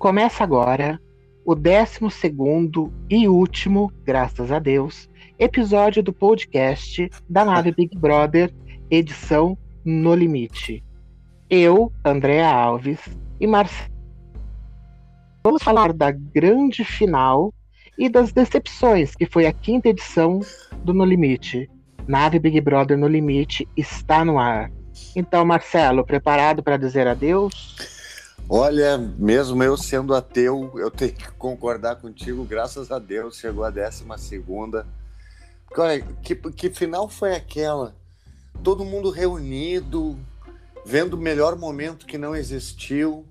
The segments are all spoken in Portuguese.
Começa agora o 12 e último, graças a Deus, episódio do podcast da nave Big Brother, edição No Limite. Eu, Andréa Alves e Marcelo. Vamos falar da grande final e das decepções, que foi a quinta edição do No Limite. Nave Big Brother No Limite está no ar. Então, Marcelo, preparado para dizer adeus? Olha, mesmo eu sendo ateu, eu tenho que concordar contigo, graças a Deus, chegou a décima segunda. Olha, que, que final foi aquela? Todo mundo reunido, vendo o melhor momento que não existiu,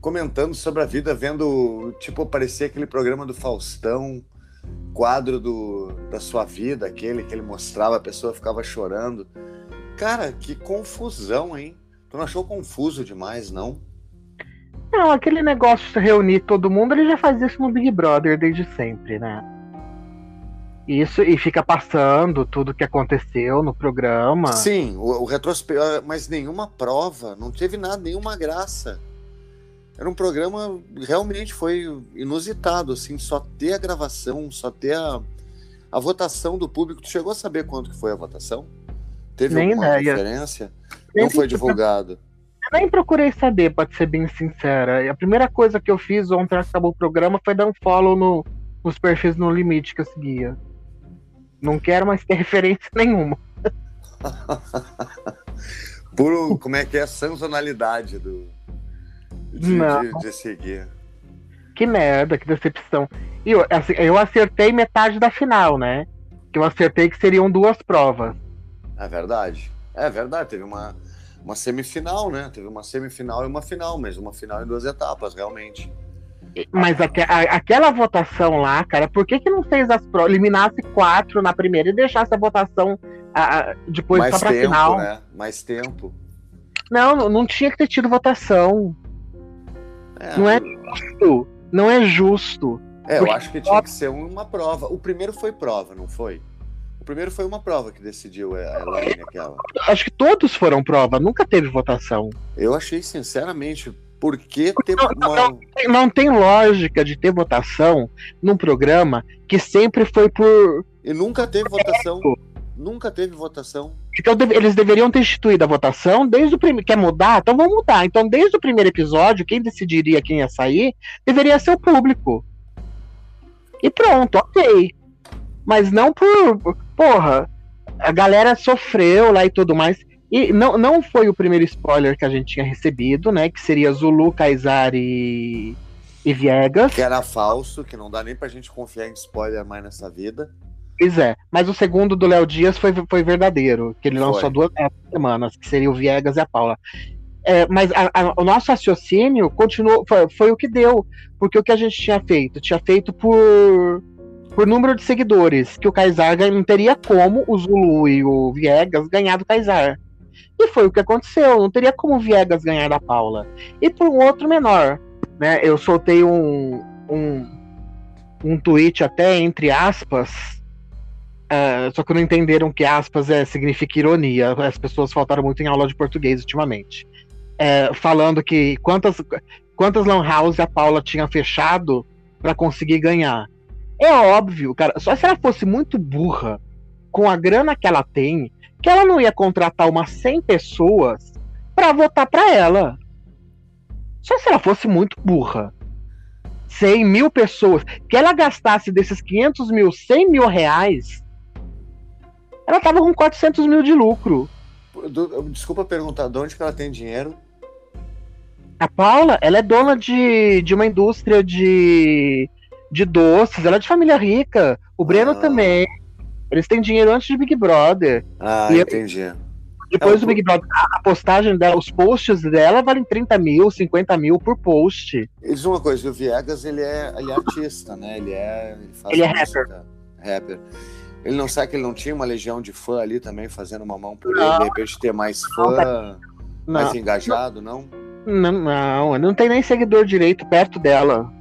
comentando sobre a vida, vendo, tipo, aparecer aquele programa do Faustão, quadro do, da sua vida, aquele que ele mostrava, a pessoa ficava chorando. Cara, que confusão, hein? Tu não achou confuso demais, não? Não, aquele negócio de reunir todo mundo, ele já faz isso no Big Brother desde sempre, né? Isso, e fica passando tudo que aconteceu no programa. Sim, o, o retrospecto, mas nenhuma prova, não teve nada, nenhuma graça. Era um programa realmente foi inusitado, assim, só ter a gravação, só ter a, a votação do público. Tu chegou a saber quanto que foi a votação? Teve Nem alguma ideia. Nem não foi divulgado. Eu nem procurei saber, pode ser bem sincera. E a primeira coisa que eu fiz ontem acabou o programa foi dar um follow no, nos perfis no limite que eu seguia. Não quero mais ter referência nenhuma. Puro, como é que é a sazonalidade do, de, de, de, seguir. Que merda, que decepção. E eu, assim, eu acertei metade da final, né? Que eu acertei que seriam duas provas. É verdade. É verdade, teve uma, uma semifinal, né? Teve uma semifinal e uma final, mas uma final em duas etapas, realmente. Mas aqu a, aquela votação lá, cara, por que, que não fez as provas, eliminasse quatro na primeira e deixasse a votação a, a, depois Mais só pra tempo, final? Né? Mais tempo. Não, não, não tinha que ter tido votação. É, não é justo. Não é justo. É, eu acho que tinha que ser uma prova. O primeiro foi prova, não foi? Primeiro foi uma prova que decidiu a Elaine aquela. Acho que todos foram prova, nunca teve votação. Eu achei, sinceramente, por que ter não, uma... não, não, tem lógica de ter votação num programa que sempre foi por. E nunca teve votação. Nunca teve votação. Então eles deveriam ter instituído a votação desde o primeiro. Quer mudar? Então vamos mudar. Então, desde o primeiro episódio, quem decidiria quem ia sair deveria ser o público. E pronto, ok mas não por. Porra, a galera sofreu lá e tudo mais. E não, não foi o primeiro spoiler que a gente tinha recebido, né? Que seria Zulu, Kaysar e, e Viegas. Que era falso, que não dá nem pra gente confiar em spoiler mais nessa vida. Pois é, mas o segundo do Léo Dias foi, foi verdadeiro, que ele lançou foi. duas semanas, que seria o Viegas e a Paula. É, mas a, a, o nosso raciocínio continuou, foi, foi o que deu, porque o que a gente tinha feito? Tinha feito por por número de seguidores, que o Kaysar não teria como o Zulu e o Viegas ganhar do Kaysar. E foi o que aconteceu, não teria como o Viegas ganhar da Paula. E por um outro menor, né? Eu soltei um, um, um tweet até entre aspas, uh, só que não entenderam que aspas é, significa ironia. As pessoas faltaram muito em aula de português ultimamente. Uh, falando que quantas, quantas lan house a Paula tinha fechado para conseguir ganhar. É óbvio, cara. Só se ela fosse muito burra com a grana que ela tem, que ela não ia contratar umas 100 pessoas para votar para ela. Só se ela fosse muito burra. 100 mil pessoas. Que ela gastasse desses 500 mil, 100 mil reais. Ela tava com 400 mil de lucro. Desculpa perguntar, de onde que ela tem dinheiro? A Paula, ela é dona de, de uma indústria de de doces, ela é de família rica. O Breno ah. também. Eles têm dinheiro antes de Big Brother. Ah, e entendi. Depois é, do Big Brother, a postagem dela, os posts dela valem 30 mil, 50 mil por post. Diz uma coisa, o Viegas, ele é, ele é artista, né? Ele é. Ele, ele é rapper. Rapper. Ele não sabe que ele não tinha uma legião de fã ali também fazendo uma mão por não. ele, de repente ter mais fã, não, mais engajado, não? Não, não, não tem nem seguidor direito perto dela.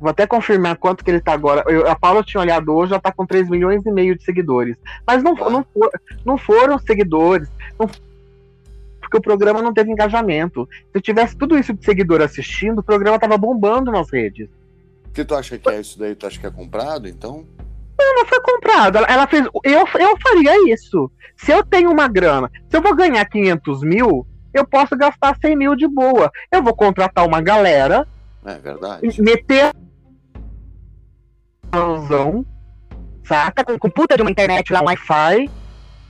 Vou até confirmar quanto que ele tá agora. Eu, a Paula tinha olhado hoje, já tá com 3 milhões e meio de seguidores. Mas não, não, for, não foram seguidores. Não, porque porque o programa não teve engajamento. Se tivesse tudo isso de seguidor assistindo, o programa tava bombando nas redes. O que tu acha que é isso daí? Tu acha que é comprado, então? Não, não foi comprado. Ela, ela fez. Eu, eu faria isso. Se eu tenho uma grana, se eu vou ganhar 500 mil, eu posso gastar 100 mil de boa. Eu vou contratar uma galera. É verdade. Meter. Saca? Com puta de uma internet lá, Wi-Fi.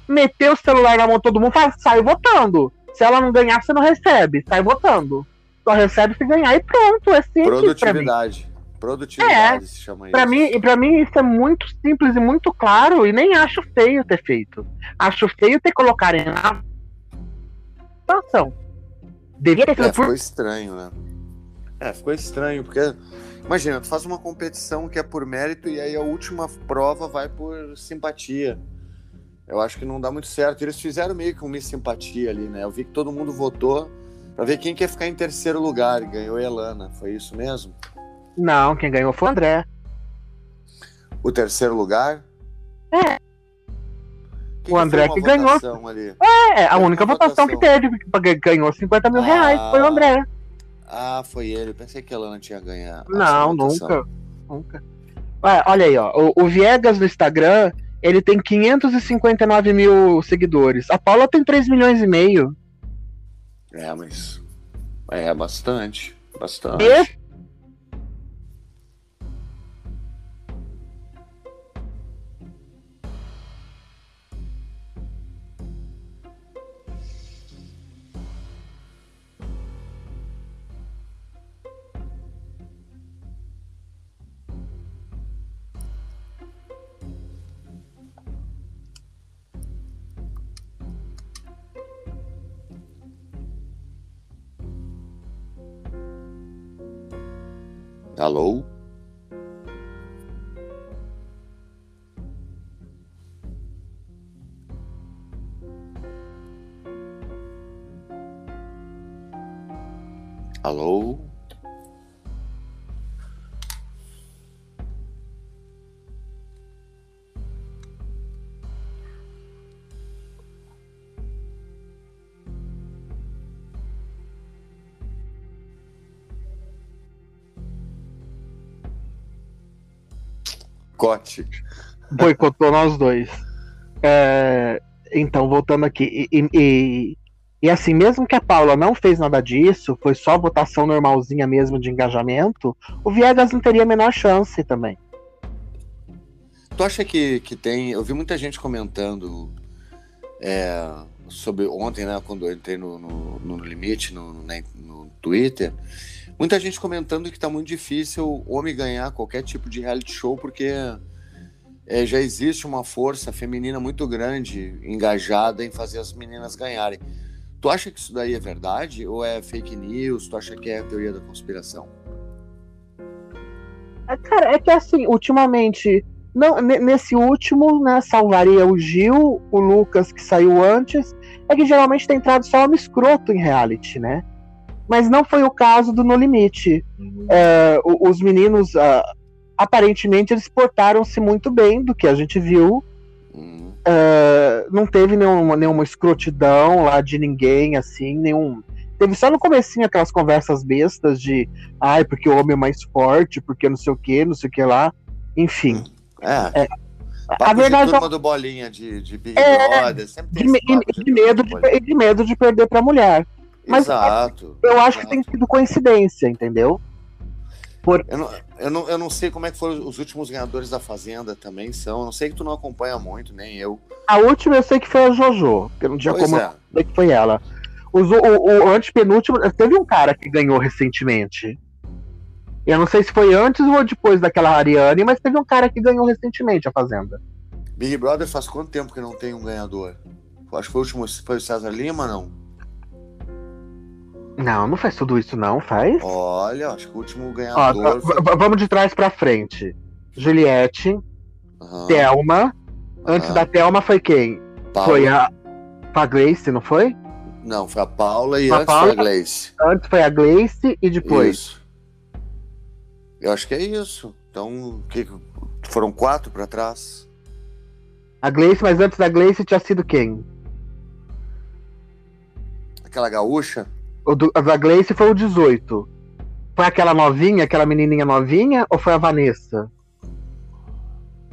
Meter o celular na mão de todo mundo fala, sai votando. Se ela não ganhar, você não recebe. Sai votando. Só recebe se ganhar e pronto. É simples. Produtividade. Produtividade é, se chama pra isso. Mim, pra mim, isso é muito simples e muito claro. E nem acho feio ter feito. Acho feio ter colocado em situação. Devia ter sido é, por... Ficou estranho, né? É, ficou estranho, porque. Imagina, tu faz uma competição que é por mérito e aí a última prova vai por simpatia. Eu acho que não dá muito certo. Eles fizeram meio que uma simpatia ali, né? Eu vi que todo mundo votou para ver quem quer ficar em terceiro lugar e ganhou a Elana. Foi isso mesmo? Não, quem ganhou foi o André. O terceiro lugar? É o André que ganhou. Ali? É, a única votação, votação, que teve, que ganhou 50 mil ah, reais, foi o André. Ah, foi ele. Pensei que ela não tinha ganhado. Não, nunca. Nunca. Ué, olha aí, ó. O, o, Viegas no Instagram, ele tem 559 mil seguidores. A Paula tem 3 milhões e meio. É, mas. É bastante. Bastante. Esse Alô? Alô? Boicote. Boicotou nós dois. É, então, voltando aqui. E, e, e, assim, mesmo que a Paula não fez nada disso, foi só votação normalzinha mesmo de engajamento, o Viegas não teria a menor chance também. Tu acha que, que tem. Eu vi muita gente comentando é, sobre ontem, né, quando eu entrei no, no, no Limite, no, no Twitter Muita gente comentando que está muito difícil o homem ganhar qualquer tipo de reality show, porque é, já existe uma força feminina muito grande engajada em fazer as meninas ganharem. Tu acha que isso daí é verdade? Ou é fake news? Tu acha que é a teoria da conspiração? É, cara, é que assim, ultimamente, não, nesse último, né, salvaria o Gil, o Lucas que saiu antes, é que geralmente tem entrado só homem escroto em reality, né? Mas não foi o caso do No Limite. Uhum. É, os meninos, uh, aparentemente, eles portaram-se muito bem do que a gente viu. Uhum. Uh, não teve nenhuma, nenhuma escrotidão lá de ninguém, assim, nenhum. Teve só no comecinho aquelas conversas bestas de ai, porque o homem é mais forte, porque não sei o que, não sei o que lá. Enfim. É. é a verdade é do bolinha de, de Big é, Brother, sempre tem de, de, de medo de, de, medo de perder pra mulher. Mas exato, eu acho exato. que tem sido coincidência, entendeu? Por... Eu, não, eu, não, eu não sei como é que foram os últimos ganhadores da Fazenda também são. Eu não sei que tu não acompanha muito, nem eu. A última eu sei que foi a Jojo, que não tinha pois como é. que foi ela. Os, o, o, o antepenúltimo, teve um cara que ganhou recentemente. Eu não sei se foi antes ou depois daquela Ariane, mas teve um cara que ganhou recentemente a Fazenda. Big Brother faz quanto tempo que não tem um ganhador? Acho que foi o último, foi o César Lima, não? Não, não faz tudo isso, não, faz? Olha, acho que o último ganhador. Ó, foi... Vamos de trás pra frente. Juliette, uhum. Thelma. Uhum. Antes da Thelma foi quem? Paula. Foi a, a Gleice, não foi? Não, foi a Paula e a antes Paula, foi a Gleice. Antes foi a Gleice e depois. Isso. Eu acho que é isso. Então, que, foram quatro para trás. A Gleice, mas antes da Gleice tinha sido quem? Aquela gaúcha? O do, a da Gleice foi o 18. Foi aquela novinha, aquela menininha novinha, ou foi a Vanessa?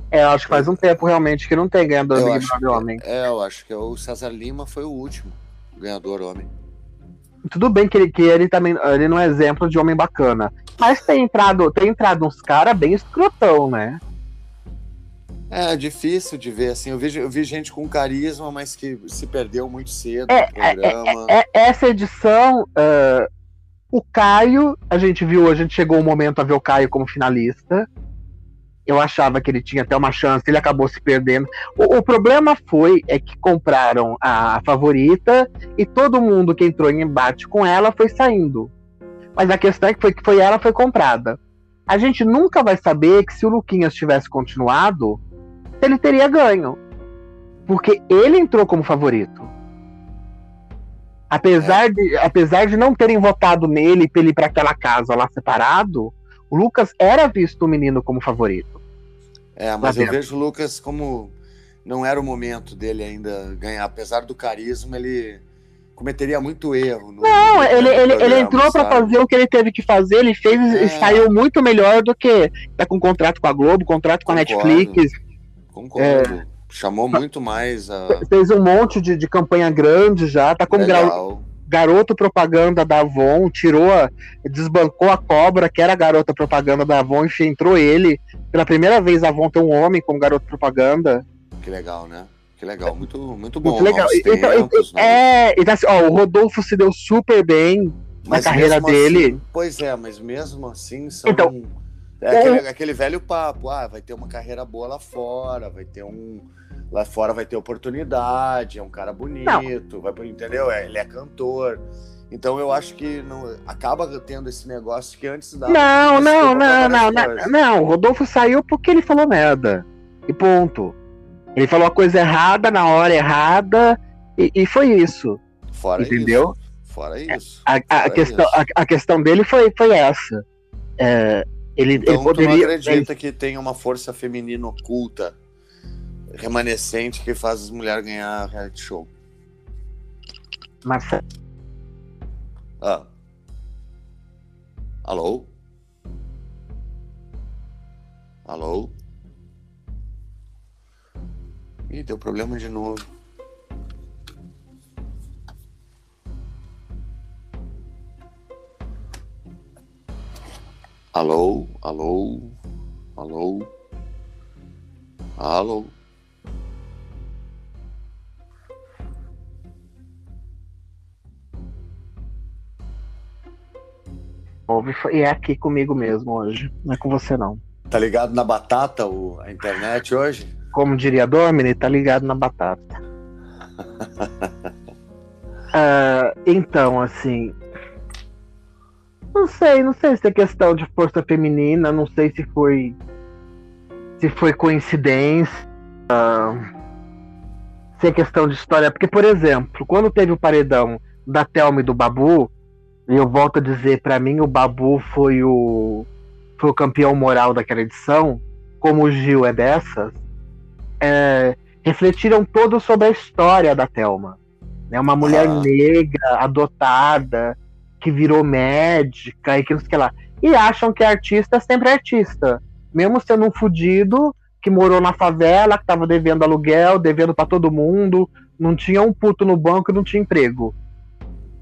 É, eu acho que faz um tempo realmente que não tem ganhador Eu Big Brother homem. É, eu acho que o César Lima foi o último ganhador homem. Tudo bem que ele, que ele também ele não é exemplo de homem bacana. Mas tem entrado, tem entrado uns caras bem escrotão, né? É difícil de ver, assim. Eu vi, eu vi gente com carisma, mas que se perdeu muito cedo É, no programa. É, essa edição, ah, o Caio, a gente viu, a gente chegou um momento a ver o Caio como finalista. Eu achava que ele tinha até uma chance, ele acabou se perdendo. O, o problema foi é que compraram a favorita e todo mundo que entrou em embate com ela foi saindo. Mas a questão é que foi que foi ela foi comprada. A gente nunca vai saber que se o Luquinhas tivesse continuado, ele teria ganho. Porque ele entrou como favorito. Apesar, de, apesar de não terem votado nele pra ele ir pra aquela casa lá separado, o Lucas era visto o menino como favorito. É, mas eu vejo o Lucas como não era o momento dele ainda ganhar. Apesar do carisma, ele cometeria muito erro. No, Não, no ele, ele, ele entrou pra sabe? fazer o que ele teve que fazer, ele fez É. e saiu muito melhor do que tá com contrato com a Globo, contrato com a Concordo. Netflix, Concordo. É. Chamou muito mais a. fez um monte de, de campanha grande já, tá como gra- Legal. garoto propaganda da Avon, tirou, a, desbancou a cobra, que era a garota propaganda da Avon, enfim, entrou ele. Pela primeira vez a Avon tem um homem como garoto propaganda. Que legal, né? Que legal. Muito, muito bom. Muito legal. Então, tempos, né? é, então, assim, ó, o Rodolfo se deu super bem. na carreira mesmo dele- assim- pois é, mas mesmo assim são. Então, é aquele, aquele velho papo, ah, vai ter uma carreira boa lá fora, vai ter um. Lá fora vai ter oportunidade, é um cara bonito, vai entendeu? É, ele é cantor. Então eu acho que não, acaba tendo esse negócio que antes dava. Não, não, não, não, não, não. O Rodolfo saiu porque ele falou merda. E ponto. Ele falou a coisa errada na hora errada. E, e foi isso. Fora entendeu? isso. Fora isso. A, a Fora questão, isso. a, a questão dele foi, foi essa. É, ele, Então ele tu não poderia. acredita que tem uma força feminina oculta, remanescente, que faz as mulheres ganhar reality show? Mas, Ah. Alô? Alô? Ih, deu problema de novo. Alô? Alô? Alô? Alô? e é aqui comigo mesmo hoje. Não é com você, não. Tá ligado na batata o, a internet hoje? Como diria Domini, tá ligado na batata. Ah, então, assim. Não sei, não sei se é questão de força feminina, não sei se foi. Se foi coincidência. ah, se é questão de história. Porque, por exemplo, quando teve o paredão da Thelma e do Babu, e eu volto a dizer, pra mim o Babu foi o. Foi o campeão moral daquela edição, como o Gil é dessas, é, refletiram todo sobre a história da Thelma. Né? Uma mulher Ah. negra, adotada, que virou médica e que não sei o que lá. E acham que artista é sempre artista. Mesmo sendo um fudido que morou na favela, que tava devendo aluguel, devendo pra todo mundo, não tinha um puto no banco e não tinha emprego.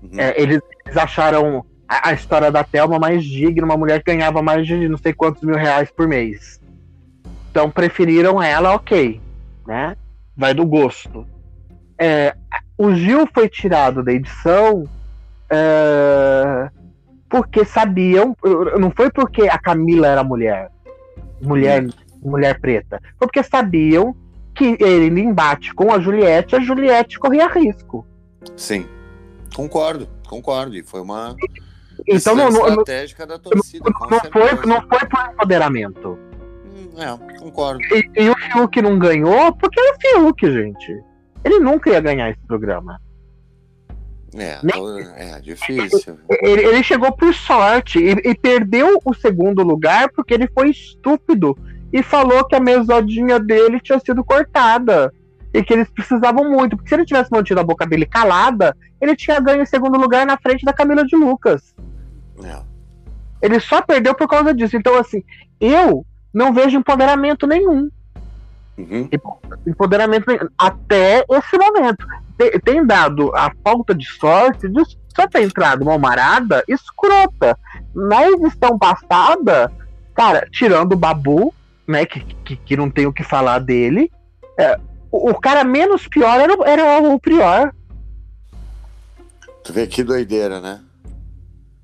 Uhum. É, eles, eles acharam a, a história da Thelma mais digna, uma mulher que ganhava mais de não sei quantos mil reais por mês. Então preferiram ela, ok. Né? Vai do gosto. É, o Gil foi tirado da edição é, porque sabiam. Não foi porque a Camila era mulher. Mulher, mulher preta. Foi porque sabiam que ele embate com a Juliette, a Juliette corria risco. Sim. Concordo, concordo. E foi uma Então não, não, não, estratégica da torcida. com não foi, não foi por empoderamento. Hum, É, concordo. E, e o Fiuk não ganhou porque é o Fiuk, gente. Ele nunca ia ganhar esse programa. É, Nem- é difícil. Ele, ele chegou por sorte e, e perdeu o segundo lugar porque ele foi estúpido e falou que a mesodinha dele tinha sido cortada. e que eles precisavam muito, porque se ele tivesse mantido a boca dele calada, ele tinha ganho em segundo lugar na frente da Camila de Lucas. É. Ele só perdeu por causa disso. Então, assim, eu não vejo empoderamento nenhum. Uhum. Empoderamento nenhum. Até esse momento. Tem, tem, dado a falta de sorte de só ter entrado uma marada escrota. Na edição passada, cara, tirando o Babu, né, que, que, que não tem o que falar dele, é, o, o, cara menos pior era, era o Prior. Tu vê que doideira, né?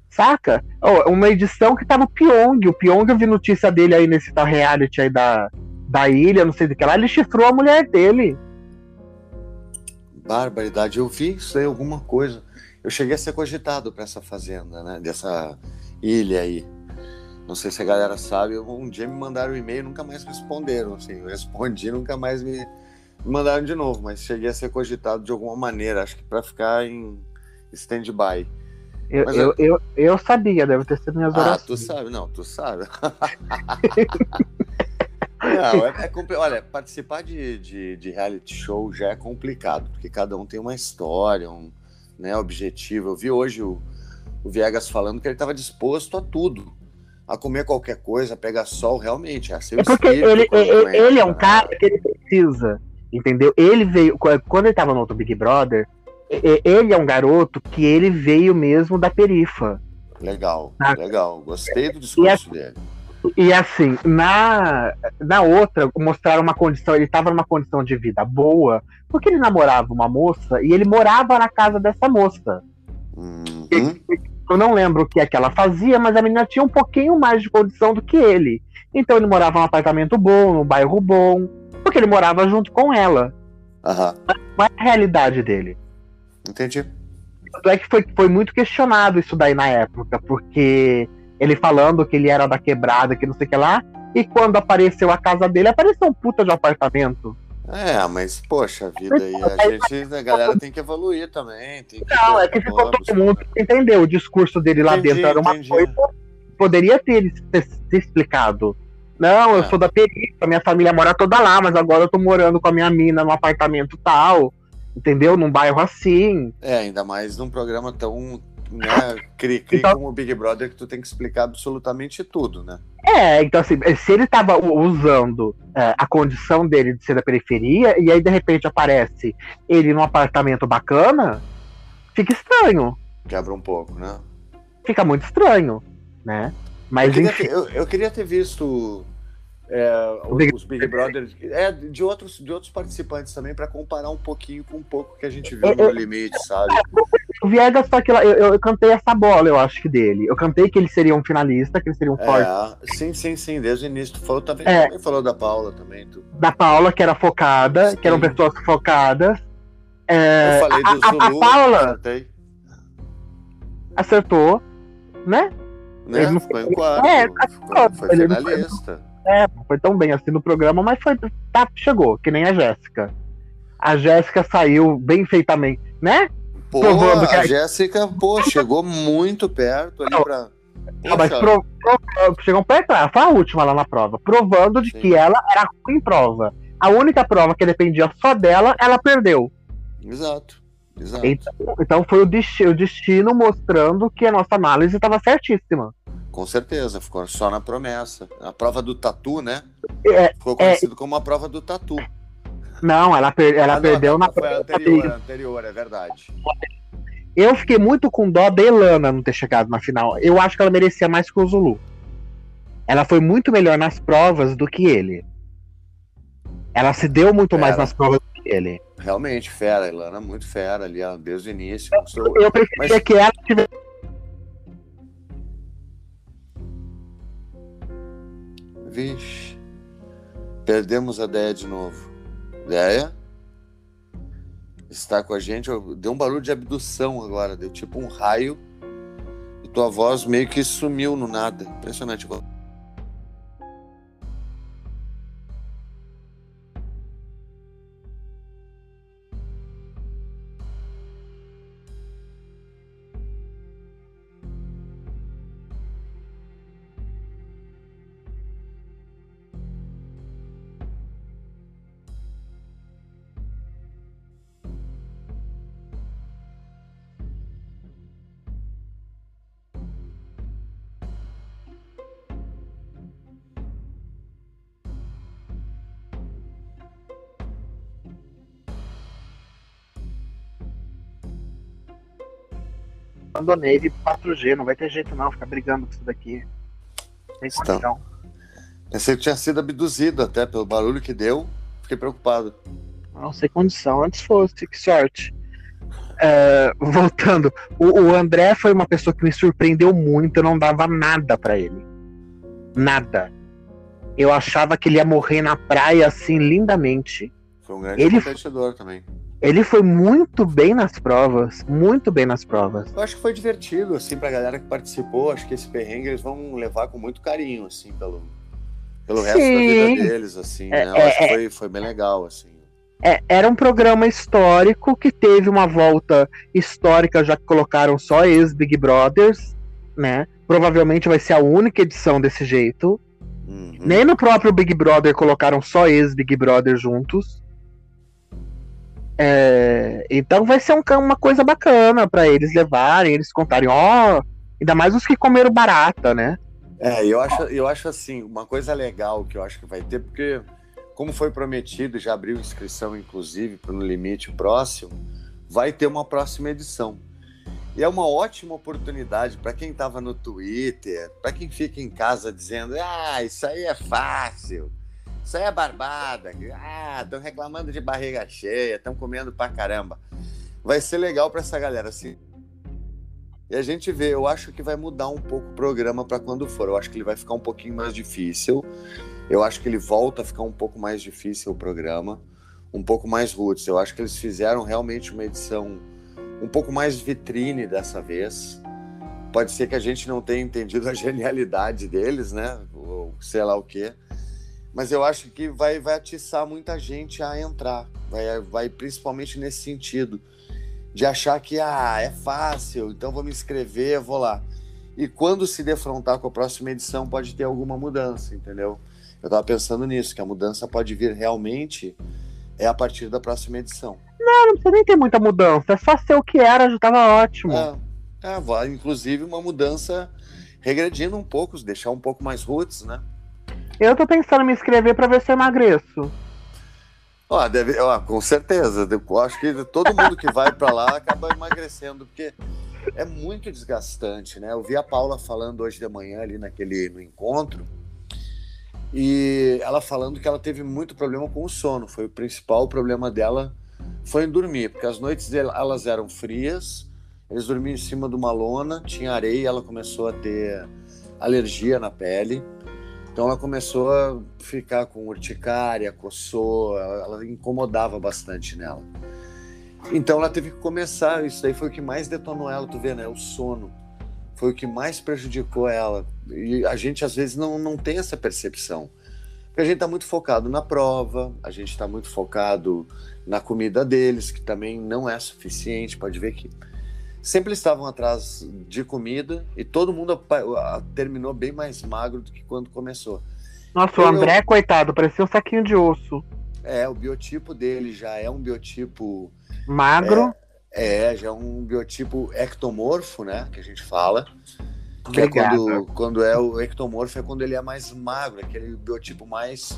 Saca? Oh, uma edição que tava o Pyong. O Pyong, eu vi notícia dele aí nesse tal reality aí da, da ilha, não sei do que lá. Ele chifrou a mulher dele. Barbaridade. Eu vi isso aí, alguma coisa. Eu cheguei a ser cogitado para essa fazenda, né? Dessa ilha aí. Não sei se a galera sabe. Um dia me mandaram um e-mail nunca mais responderam. Assim, eu respondi, nunca mais me, me mandaram de novo. Mas cheguei a ser cogitado de alguma maneira. Acho que para ficar em stand-by. Eu, eu, eu, eu, sabia, deve ter sido minhas ah, orações. Ah, tu sabe, não, tu sabe. não, é, é, olha, participar de, de, de, reality show já é complicado, porque cada um tem uma história, um né, objetivo. Eu vi hoje o, o Viegas falando que ele estava disposto a tudo. A comer qualquer coisa, pegar sol, realmente. É, é porque ele, ele, ele é um cara que ele precisa, entendeu? Ele veio, quando ele estava no outro Big Brother, ele é um garoto que ele veio mesmo da perifa. Legal, tá? legal. Gostei do discurso e, dele. E assim, na, na outra, mostraram uma condição, ele estava numa condição de vida boa, porque ele namorava uma moça e ele morava na casa dessa moça. Uhum. Eu não lembro o que é que ela fazia, mas a menina tinha um pouquinho mais de condição do que ele. Então ele morava num apartamento bom, num bairro bom, porque ele morava junto com ela. Uhum. Mas é a realidade dele. Entendi. Tanto é que foi, foi muito questionado isso daí na época, porque ele falando que ele era da quebrada, que não sei o que lá, e quando apareceu a casa dele, apareceu um puta de apartamento. É, mas poxa, a vida aí, a gente, a galera tem que evoluir também. Que não, é que ficou todo mundo que entendeu. O discurso dele lá entendi, dentro era uma entendi. coisa. Poderia ter se explicado. Não, eu é. sou da periferia, minha família mora toda lá, mas agora eu tô morando com a minha mina num apartamento tal entendeu? Num bairro assim. É, ainda mais num programa tão né, cri, cri então, como o Big Brother que tu tem que explicar absolutamente tudo, né? É, então assim, se ele tava usando é, a condição dele de ser da periferia e aí de repente aparece ele num apartamento bacana, fica estranho. Quebra um pouco, né? Fica muito estranho, né? Mas eu queria, ter, eu, eu queria ter visto é, os Big Brothers, é, de, outros, de outros participantes também, para comparar um pouquinho com um pouco que a gente viu no limite, sabe? O Viegas só que eu, eu, cantei essa bola, eu acho que dele. Eu cantei que ele seria um finalista, que ele seria um é, forte. Sim, sim, sim, desde o início. Tu falou também, é, também falou da Paula também. Tu... Da Paula, que era focada, sim. que eram pessoas focadas. É, eu falei do a, Zulu, a Paula acertou, né? né? Ele não foi em quarto. É, foi, foi finalista. É, foi tão bem assim no programa, mas foi, tá, chegou, que nem a Jéssica. A Jéssica saiu bem feitamente, né? Pô, Provando que a, a Jéssica, pô, chegou muito perto ali pra. Não, mas pro, pro, chegou perto, ela foi a última lá na prova, provando de Sim. que ela era ruim em prova. A única prova que dependia só dela, ela perdeu. Exato. Exato. Então, então foi o destino, o destino mostrando que a nossa análise estava certíssima. Com certeza, ficou só na promessa. A prova do tatu, né? É, ficou é. conhecido é, como a prova do tatu. Não, ela, per ela ah, perdeu não, na foi anterior, anterior, é verdade. Eu fiquei muito com dó da Elana não ter chegado na final. Eu acho que ela merecia mais que o Zulu. Ela foi muito melhor nas provas do que ele. Ela se deu muito fera. mais nas provas do que ele. Realmente, fera. Elana muito fera ali, desde o início. Eu, eu preferia Mas... que ela tivesse Vixe. Perdemos a Deia de novo. Deia? Está com a gente. Deu um barulho de abdução agora. Deu tipo um raio. E tua voz meio que sumiu no nada. Impressionante. Abandonei ele 4G, não vai ter jeito não, ficar brigando com isso daqui. Tem então, Pensei que tinha sido abduzido até pelo barulho que deu, fiquei preocupado. Não, sem condição, antes fosse, que sorte. É, voltando, o, o, André foi uma pessoa que me surpreendeu muito, eu não dava nada para ele. Nada. Eu achava que ele ia morrer na praia assim, lindamente. Foi um grande ele, competidor também. Ele foi muito bem nas provas, muito bem nas provas. Eu acho que foi divertido, assim, pra galera que participou. Acho que esse perrengue eles vão levar com muito carinho, assim, pelo, pelo resto Sim. da vida deles, assim, é, né? Eu é, acho que é. foi, foi bem legal, assim. É, era um programa histórico que teve uma volta histórica, já que colocaram só ex-Big Brothers, né? Provavelmente vai ser a única edição desse jeito. Uhum. Nem no próprio Big Brother colocaram só ex-Big Brother juntos. É, então vai ser um, uma coisa bacana para eles levarem, eles contarem, ó, oh, ainda mais os que comeram barata, né? É, eu acho, eu acho assim, uma coisa legal que eu acho que vai ter, porque como foi prometido, já abriu inscrição inclusive para o limite próximo, vai ter uma próxima edição. E é uma ótima oportunidade para quem estava no Twitter, para quem fica em casa dizendo: ah, isso aí é fácil, isso aí é barbada. Ah, estão reclamando de barriga cheia, estão comendo pra caramba. Vai ser legal para essa galera assim. E a gente vê, eu acho que vai mudar um pouco o programa para quando for. Eu acho que ele vai ficar um pouquinho mais difícil. Eu acho que ele volta a ficar um pouco mais difícil o programa, um pouco mais roots. Eu acho que eles fizeram realmente uma edição um pouco mais vitrine dessa vez. Pode ser que a gente não tenha entendido a genialidade deles, né? Ou sei lá o quê mas eu acho que vai, vai atiçar muita gente a entrar, vai, vai principalmente nesse sentido, de achar que ah, é fácil, então vou me inscrever, vou lá. E quando se defrontar com a próxima edição, pode ter alguma mudança, entendeu? Eu estava pensando nisso, que a mudança pode vir realmente é a partir da próxima edição. Não, não precisa nem ter muita mudança, é só ser o que era, já estava ótimo. É, é, inclusive uma mudança regredindo um pouco, deixar um pouco mais roots, né? Eu tô pensando em me inscrever para ver se eu emagreço. Ó, deve, ó, com certeza. Eu acho que todo mundo que vai para lá acaba emagrecendo, porque é muito desgastante, né? Eu vi a Paula falando hoje de manhã ali naquele no encontro e ela falando que ela teve muito problema com o sono. Foi o principal problema dela foi em dormir, porque as noites elas eram frias, eles dormiam em cima de uma lona, tinha areia, ela começou a ter alergia na pele. Então ela começou a ficar com urticária, coçou, ela incomodava bastante nela. Então ela teve que começar, isso aí foi o que mais detonou ela, tu vê, né? O sono. Foi o que mais prejudicou ela. E a gente às vezes não, não tem essa percepção. Porque a gente está muito focado na prova, a gente está muito focado na comida deles, que também não é suficiente. Pode ver que sempre estavam atrás de comida e todo mundo terminou bem mais magro do que quando começou. Nossa, o André, eu... coitado, parecia um saquinho de osso. É, o biotipo dele já é um biotipo. Magro. É, é já é um biotipo ectomorfo, né? Que a gente fala. Que é quando, quando é o ectomorfo, é quando ele é mais magro, aquele biotipo mais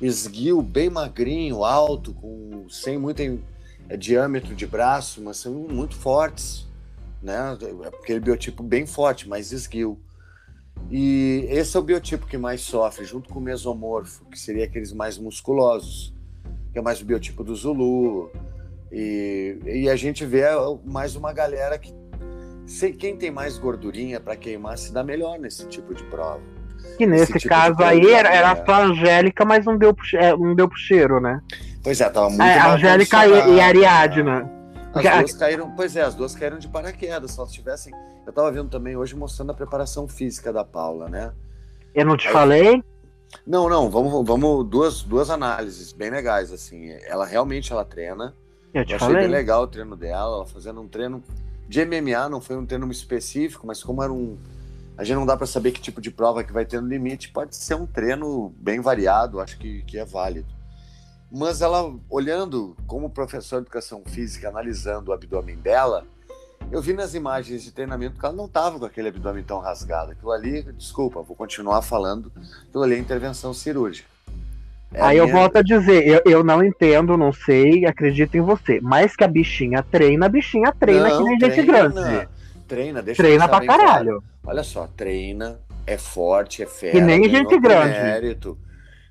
esguio, bem magrinho, alto, com sem muito é, diâmetro de braço, mas são muito fortes né? Aquele biotipo bem forte, mais esguio. E esse é o biotipo que mais sofre, junto com o mesomorfo, que seria aqueles mais musculosos, que é mais o biotipo do Zulu. E, e a gente vê mais uma galera que sei quem tem mais gordurinha para queimar se dá melhor nesse tipo de prova. Que nesse tipo caso aí era, era só a Angélica, mas não deu, é, não deu pro cheiro, né? Pois é, tava muito. É, Angélica e, e Ariadna. As duas caíram, pois é, as duas caíram de paraquedas. Se elas tivessem. Eu estava vendo também hoje mostrando a preparação física da Paula, né? Eu não te Aí, falei? Não, não, vamos, vamos duas, duas análises bem legais, assim. Ela realmente ela treina. Eu te eu falei. achei bem legal o treino dela, ela fazendo um treino de MMA, não foi um treino específico, mas como era um. A gente não dá para saber que tipo de prova que vai ter no limite, pode ser um treino bem variado, acho que, que é válido. Mas ela, olhando como professor de educação física, analisando o abdômen dela, eu vi nas imagens de treinamento que ela não estava com aquele abdômen tão rasgado. Aquilo ali, desculpa, vou continuar falando, aquilo ali é intervenção cirúrgica. É Aí minha... eu volto a dizer, eu, eu não entendo, não sei, acredito em você. Mas que a bichinha treina, a bichinha treina não, que nem gente grande. treina, deixa Treina pra caralho. Claro. Olha só, treina, é forte, é fera. E nem gente grande. Mérito,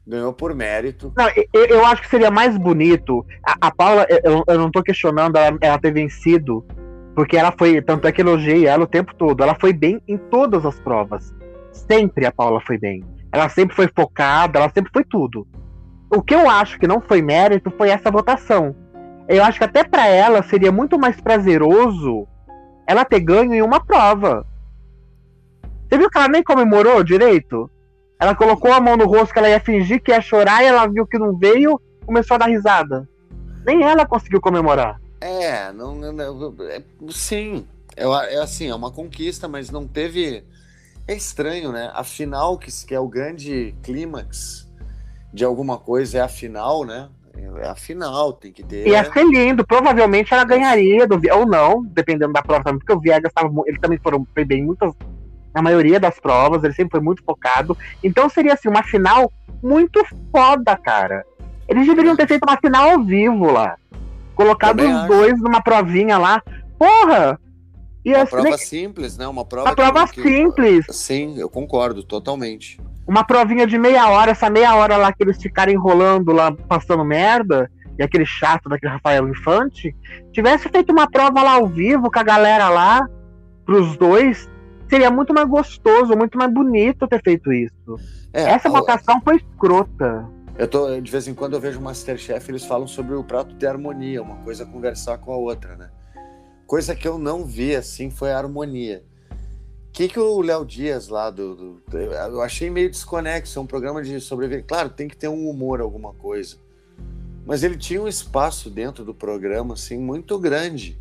ganhou por mérito. Não, eu, eu, acho que seria mais bonito. A, a Paula, eu, eu, não tô questionando ela, ela ter vencido, porque ela foi. Tanto é que elogiei ela o tempo todo. Ela foi bem em todas as provas. Sempre a Paula foi bem. Ela sempre foi focada, ela sempre foi tudo. O que eu acho que não foi mérito foi essa votação. Eu acho que até para ela seria muito mais prazeroso ela ter ganho em uma prova. Você viu que ela nem comemorou direito? Ela colocou a mão no rosto que ela ia fingir que ia chorar e ela viu que não veio, começou a dar risada. Nem ela conseguiu comemorar. É, não, não é, sim, é, é, assim, é uma conquista, mas não teve. É estranho, né? A final, que, que é o grande clímax de alguma coisa, é a final, né? É a final, tem que ter. Ia ser lindo, provavelmente ela ganharia, do, ou não, dependendo da prova também, porque o Viegas tava, ele também foram, bem muitas na maioria das provas, ele sempre foi muito focado. Então seria assim, uma final muito foda, cara. Eles deveriam ter feito uma final ao vivo lá. Colocado os acho. dois numa provinha lá. Porra! E uma assim, prova simples, né? Uma prova, uma prova que, simples. Sim, eu concordo, totalmente. Uma provinha de meia hora, essa meia hora lá que eles ficaram enrolando lá, passando merda, e aquele chato daquele Rafael Infante, tivesse feito uma prova lá ao vivo com a galera lá, pros dois, seria muito mais gostoso, muito mais bonito ter feito isso. É, Essa votação foi escrota. Eu tô, de vez em quando eu vejo o Masterchef, eles falam sobre o prato de harmonia, uma coisa conversar com a outra, né? Coisa que eu não vi assim foi a harmonia. O que, que o Léo Dias lá do, do, Eu achei meio desconexo, é um programa de sobrevivência. Claro, tem que ter um humor, alguma coisa. Mas ele tinha um espaço dentro do programa, assim, muito grande.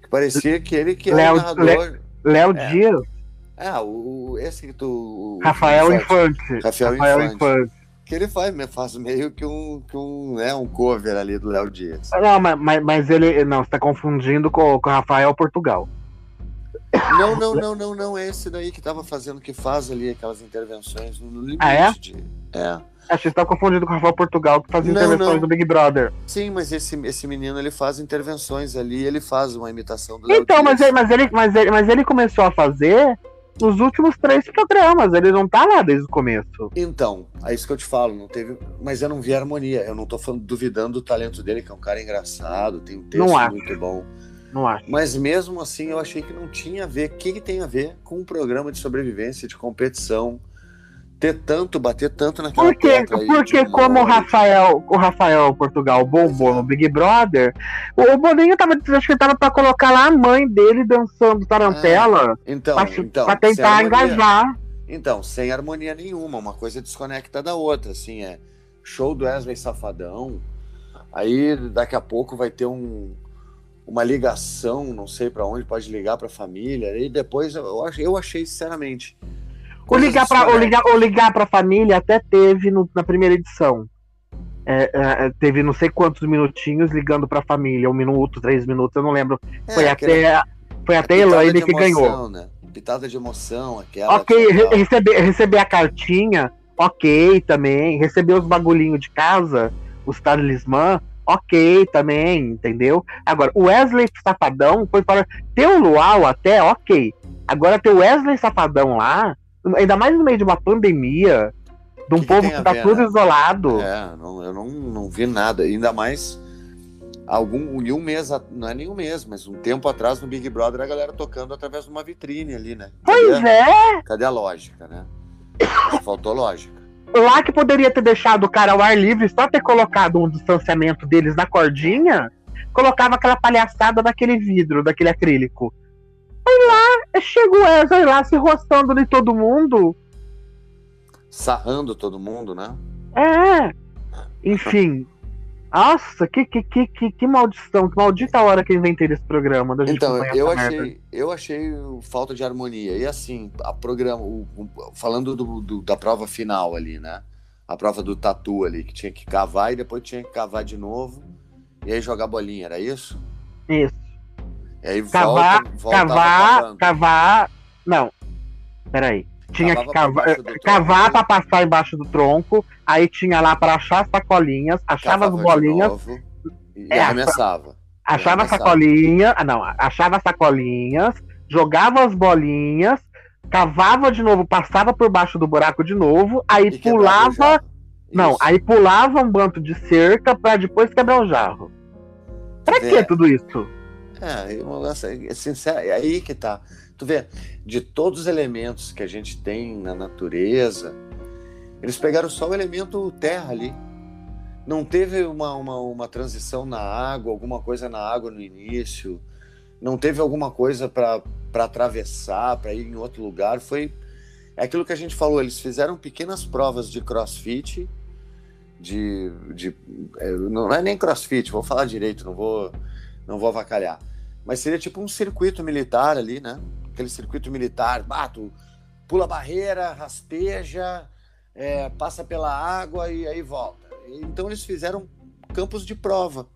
Que parecia que ele que era Léo, narrador. Léo é. Dias ah, o, esse que tu. Rafael o Infante. Rafael, Rafael Infante. Infante. Que ele faz, faz meio que um, que um, né, um cover ali do Léo Dias. Não, mas, mas ele. Não, você tá confundindo com o Rafael Portugal. Não, não, não, não, não. É esse daí que tava fazendo, que faz ali aquelas intervenções no limite. Ah, é? De... É. Acho que você tá confundindo com o Rafael Portugal, que faz não, intervenções não. do Big Brother. Sim, mas esse, esse menino ele faz intervenções ali, ele faz uma imitação do Léo Então, mas ele, mas, ele, mas, ele, mas ele começou a fazer nos últimos três programas. Ele não tá lá desde o começo. Então, é isso que eu te falo. Não teve, mas eu não vi harmonia. Eu não tô falando, duvidando do talento dele, que é um cara engraçado, tem um texto muito bom. Não acho. Mas mesmo assim, eu achei que não tinha a ver. O que, que tem a ver com um programa de sobrevivência, de competição? Ter tanto, bater tanto naquela porque, aí, Porque como o Rafael, o Rafael Portugal bombou no Big Brother, o Boninho tava, acho que tava pra colocar lá a mãe dele dançando tarantela. É, então, pra, então, pra tentar engajar. Então, sem harmonia nenhuma, uma coisa desconecta da outra, assim, é show do Wesley Safadão, aí daqui a pouco vai ter um, uma ligação, não sei para onde, pode ligar para a família, e depois eu, eu achei, sinceramente, o ligar, pra, o, ligar, o ligar pra família até teve no, na primeira edição. É, é, teve não sei quantos minutinhos ligando pra família, um minuto, três minutos, eu não lembro. É, foi, até, foi até a Elaine que ganhou. Né? Pitada de emoção, aquela. Ok, re receber, receber a cartinha, ok também. Receber os bagulhinhos de casa, os talismã, ok também, entendeu? Agora, o Wesley Safadão foi para. Ter o Luau até, ok. Agora ter o Wesley Safadão lá, Ainda mais no meio de uma pandemia, de um que povo que, que tá ver, tudo né? isolado. É, não, eu não, não vi nada. Ainda mais algum um mês, não é nem um mês, mas um tempo atrás no Big Brother a galera tocando através de uma vitrine ali, né? Pois é! Cadê a lógica, né? Faltou lógica. Lá que poderia ter deixado o cara ao ar livre, só ter colocado um distanciamento deles na cordinha, colocava aquela palhaçada daquele vidro, daquele acrílico. Aí lá, chega o Wesley lá se roçando de todo mundo. Sarrando todo mundo, né? É. Enfim. Nossa, que, que, que, que, que maldição, que maldita hora que eu inventei desse programa. então, eu achei, eu achei falta de harmonia. E assim, a programa, o, o, falando do, do, da prova final ali, né? A prova do tatu ali, que tinha que cavar e depois tinha que cavar de novo. E aí jogar bolinha, era isso? Isso. E aí cavar, volta, volta cavar, cavar. Não, peraí. Tinha que cavar, cavar para passar embaixo do tronco, aí tinha lá para achar sacolinhas, achava as bolinhas. Novo, e é, arremessava. Achava sacolinha, ah, não, achava sacolinhas, jogava as bolinhas, cavava de novo, passava por baixo do buraco de novo, aí e pulava. Não, aí pulava um banto de cerca para depois quebrar o jarro. Pra é. que tudo isso? É, é sincero, é aí que tá. Tu vê, de todos os elementos que a gente tem na natureza, eles pegaram só o elemento terra ali. Não teve uma, uma, uma transição na água, alguma coisa na água no início, não teve alguma coisa para atravessar, para ir em outro lugar. Foi é aquilo que a gente falou, eles fizeram pequenas provas de crossfit, de, de é, não é nem crossfit, vou falar direito, não vou, não vou avacalhar. Mas seria tipo um circuito militar ali, né? Aquele circuito militar, bato, pula a barreira, rasteja, é, passa pela água e aí volta. Então eles fizeram campos de prova,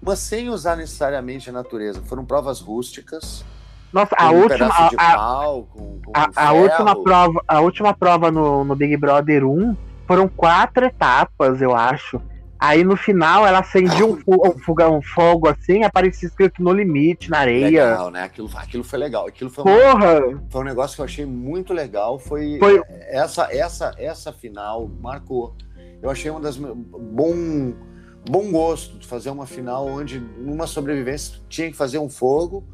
mas sem usar necessariamente a natureza. Foram provas rústicas. Nossa, a um última, a, pau, com, com a, a, última prova, a última prova no, no Big Brother 1 foram quatro etapas, eu acho. Aí no final ela acendia um, um, um fogo assim, aparecia escrito no limite, na areia. Legal, né? Aquilo, aquilo foi legal. Aquilo foi Porra! Uma, foi um negócio que eu achei muito legal. Foi, foi... Essa, essa, essa final marcou. Eu achei uma das. Bom, bom gosto de fazer uma final onde, numa sobrevivência, tinha que fazer um fogo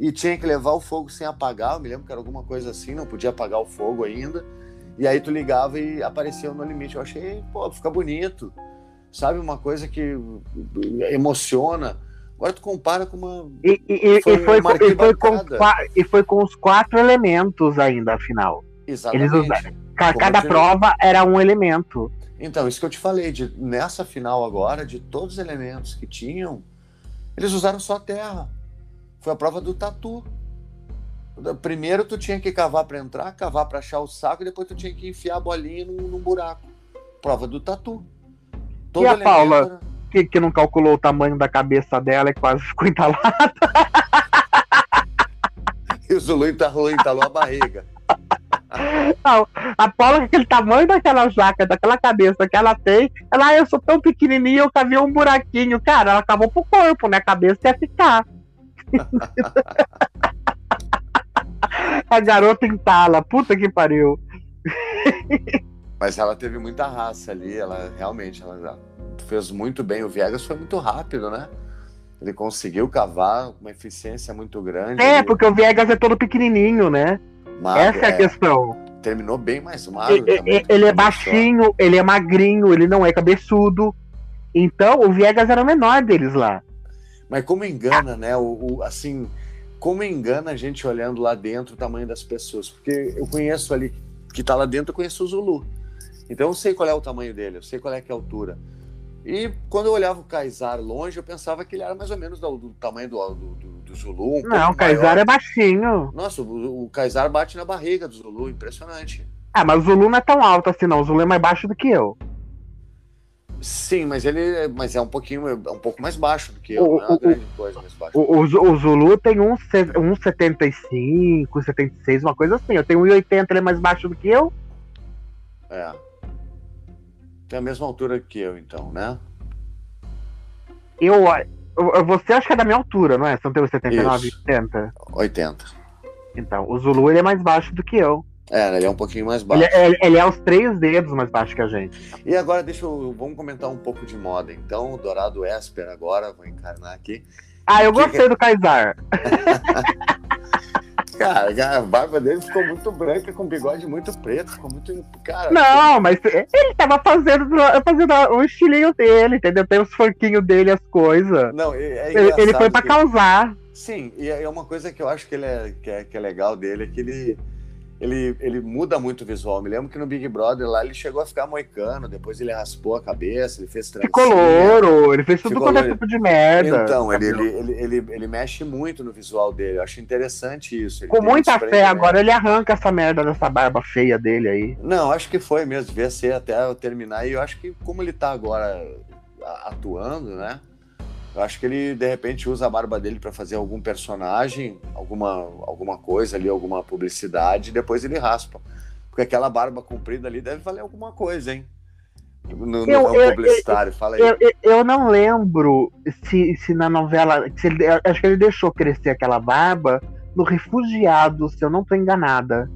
e tinha que levar o fogo sem apagar. Eu me lembro que era alguma coisa assim, não podia apagar o fogo ainda. E aí tu ligava e aparecia no limite. Eu achei, pô, fica bonito sabe? Uma coisa que emociona. Agora tu compara com uma. E, e, foi, e foi, uma e, foi com, e foi com os quatro elementos ainda, afinal. Exatamente. Eles usaram, cada prova era um elemento. Então, isso que eu te falei, de, nessa final agora, de todos os elementos que tinham, eles usaram só terra. Foi a prova do tatu. Primeiro tu tinha que cavar para entrar, cavar para achar o saco, e depois tu tinha que enfiar a bolinha num, num buraco. Prova do tatu. Todo e a Paula, que, que não calculou o tamanho da cabeça dela e quase ficou entalada? e o Zulu entalou, entalou a barriga. Não, a Paula, com aquele tamanho daquela jaca, daquela cabeça que ela tem, ela, ah, eu sou tão pequenininha, eu cavei um buraquinho. Cara, ela acabou pro corpo, né? A cabeça ia ficar. a garota entala, puta que pariu. Mas ela teve muita raça ali, ela realmente ela fez muito bem. O Viegas foi muito rápido, né? Ele conseguiu cavar uma eficiência muito grande. É, porque o Viegas é todo pequenininho, né? Magro, Essa é a questão. Terminou bem mais magro. Ele, também, ele é baixinho, ele é magrinho, ele não é cabeçudo. Então, o Viegas era o menor deles lá. Mas como engana, né? O, o, assim, como engana a gente olhando lá dentro o tamanho das pessoas. Porque eu conheço ali que tá lá dentro, eu conheço o Zulu. Então eu sei qual é o tamanho dele, eu sei qual é, é a altura. E quando eu olhava o Kaysar longe, eu pensava que ele era mais ou menos do, do tamanho do, do, do, Zulu. Um não, o Kaysar é baixinho. Nossa, o, o Kaysar bate na barriga do Zulu, impressionante. Ah, mas o Zulu não é tão alto assim, não. O Zulu é mais baixo do que eu. Sim, mas ele mas é um pouquinho é um pouco mais baixo do que eu, o, é grande coisa mais baixo. O, o, Zulu tem 1,75, 1,76, uma coisa assim. Eu tenho 1,80, ele é mais baixo do que eu. É. Tem a mesma altura que eu, então, né? Eu, você acha que é da minha altura, não é? Você não tem 79, Isso. 80? 80. Então, o Zulu ele é mais baixo do que eu. É, ele é um pouquinho mais baixo. Ele, é, ele é os três dedos mais baixo que a gente. E agora, deixa eu. Vamos comentar um pouco de moda. Então, o Dourado Esper agora, vou encarnar aqui. Ah, eu gostei que... do Kaysar. Cara, a barba dele ficou muito branca, com bigode muito preto, ficou muito. Cara, não, mas ele tava fazendo, fazendo o estilinho dele, entendeu? Tem os forquinhos dele, as coisas. Não, é ele, ele foi pra causar. Sim, e é uma coisa que eu acho que, ele é, que, é, que é legal dele, é que ele ele, ele muda muito o visual. Me lembro que no Big Brother lá ele chegou a ficar moicano, depois ele raspou a cabeça, ele fez trancinha. Ficou louro, ele fez tudo quanto é tipo de merda. Então, ele, ele, ele, ele, mexe muito no visual dele. Eu acho interessante isso. Com muita fé, agora ele arranca essa merda dessa barba feia dele aí. Não, acho que foi mesmo, devia ser até terminar. E eu acho que como ele tá agora atuando, né? Eu acho que ele, de repente, usa a barba dele para fazer algum personagem, alguma, alguma coisa ali, alguma publicidade, e depois ele raspa. Porque aquela barba comprida ali deve valer alguma coisa, hein? No, no eu, eu, publicitário, eu, fala aí. Eu, eu, não lembro se, se na novela. Se ele, acho que ele deixou crescer aquela barba no Refugiados, se eu não tô enganada.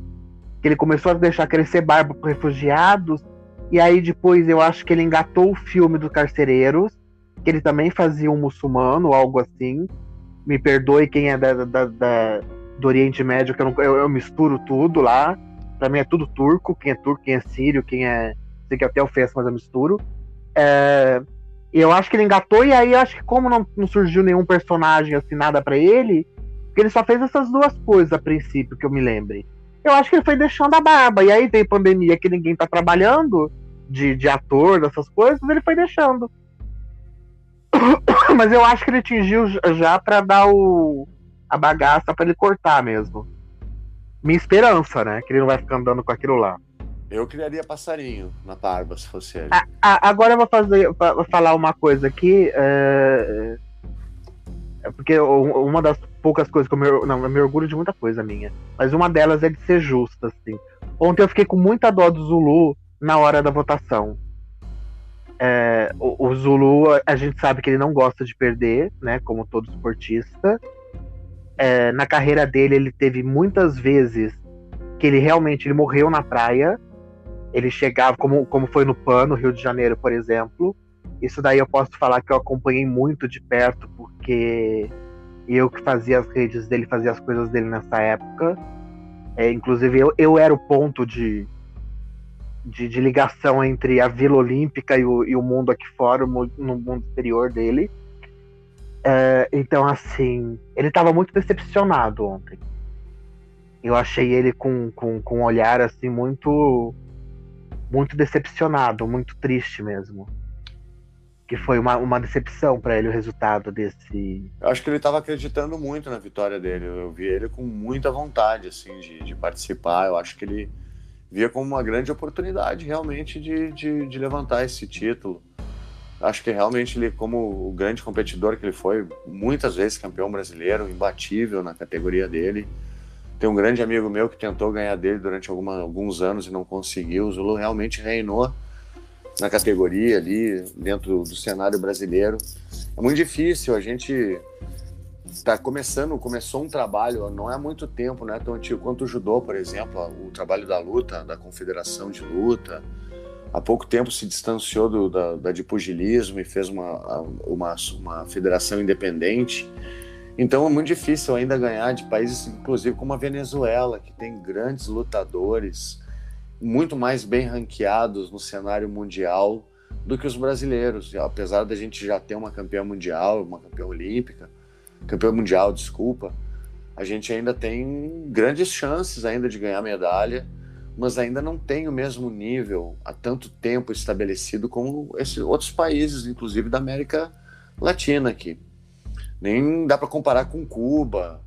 Que ele começou a deixar crescer barba pro Refugiados. E aí depois eu acho que ele engatou o filme do Carcereiros, que ele também fazia um muçulmano, algo assim. Me perdoe quem é da, da, da do Oriente Médio, que eu, não, eu, eu, misturo tudo lá. Pra mim é tudo turco, quem é turco, quem é sírio, quem é. Sei que até ofensa, mas eu misturo. É, eu acho que ele engatou, e aí acho que como não, não surgiu nenhum personagem assim, nada para ele, ele só fez essas duas coisas a princípio, que eu me lembre. Eu acho que ele foi deixando a barba, e aí tem pandemia que ninguém tá trabalhando, de, de ator, dessas coisas, ele foi deixando. Mas eu acho que ele atingiu já para dar o, a bagaça para ele cortar mesmo. Minha esperança, né? Que ele não vai ficar andando com aquilo lá. Eu criaria passarinho na barba, se fosse ele. A, a, agora eu vou fazer, vou falar uma coisa aqui. É, é porque uma das poucas coisas que eu me, não, eu me orgulho de muita coisa minha. Mas uma delas é de ser justa, assim. Ontem eu fiquei com muita dó do Zulu na hora da votação. É, o, o, Zulu, a gente sabe que ele não gosta de perder, né? Como todo esportista. É, na carreira dele, ele teve muitas vezes que ele realmente ele morreu na praia ele chegava, como, como foi no PAN, no Rio de Janeiro, por exemplo. Isso daí eu posso falar que eu acompanhei muito de perto, porque eu que fazia as redes dele, fazia as coisas dele nessa época. É, inclusive, eu, eu era o ponto de, de, de, ligação entre a Vila Olímpica e o, e o mundo aqui fora, no mundo exterior dele. É, então, assim, ele estava muito decepcionado ontem. Eu achei ele com, com, com um olhar assim muito muito decepcionado, muito triste mesmo. Que foi uma, uma decepção para ele o resultado desse. Eu acho que ele estava acreditando muito na vitória dele. Eu vi ele com muita vontade assim de, de participar. Eu acho que ele via como uma grande oportunidade realmente de, de, de levantar esse título. Acho que realmente ele, como o grande competidor que ele foi, muitas vezes campeão brasileiro, imbatível na categoria dele tem um grande amigo meu que tentou ganhar dele durante alguma, alguns anos e não conseguiu. O Zulu realmente reinou na categoria ali, dentro do cenário brasileiro. É muito difícil, a gente está começando, começou um trabalho, não é muito tempo, não é tão antigo quanto o judô, por exemplo, o trabalho da luta, da confederação de luta. Há pouco tempo se distanciou do, da, da de pugilismo e fez uma, uma, uma federação independente. Então é muito difícil ainda ganhar de países, inclusive como a Venezuela, que tem grandes lutadores, muito mais bem ranqueados no cenário mundial do que os brasileiros. Apesar da gente já ter uma campeã mundial, uma campeã olímpica, campeã mundial, desculpa, a gente ainda tem grandes chances ainda de ganhar medalha, mas ainda não tem o mesmo nível há tanto tempo estabelecido como esses outros países, inclusive da América Latina aqui. Nem dá para comparar com Cuba,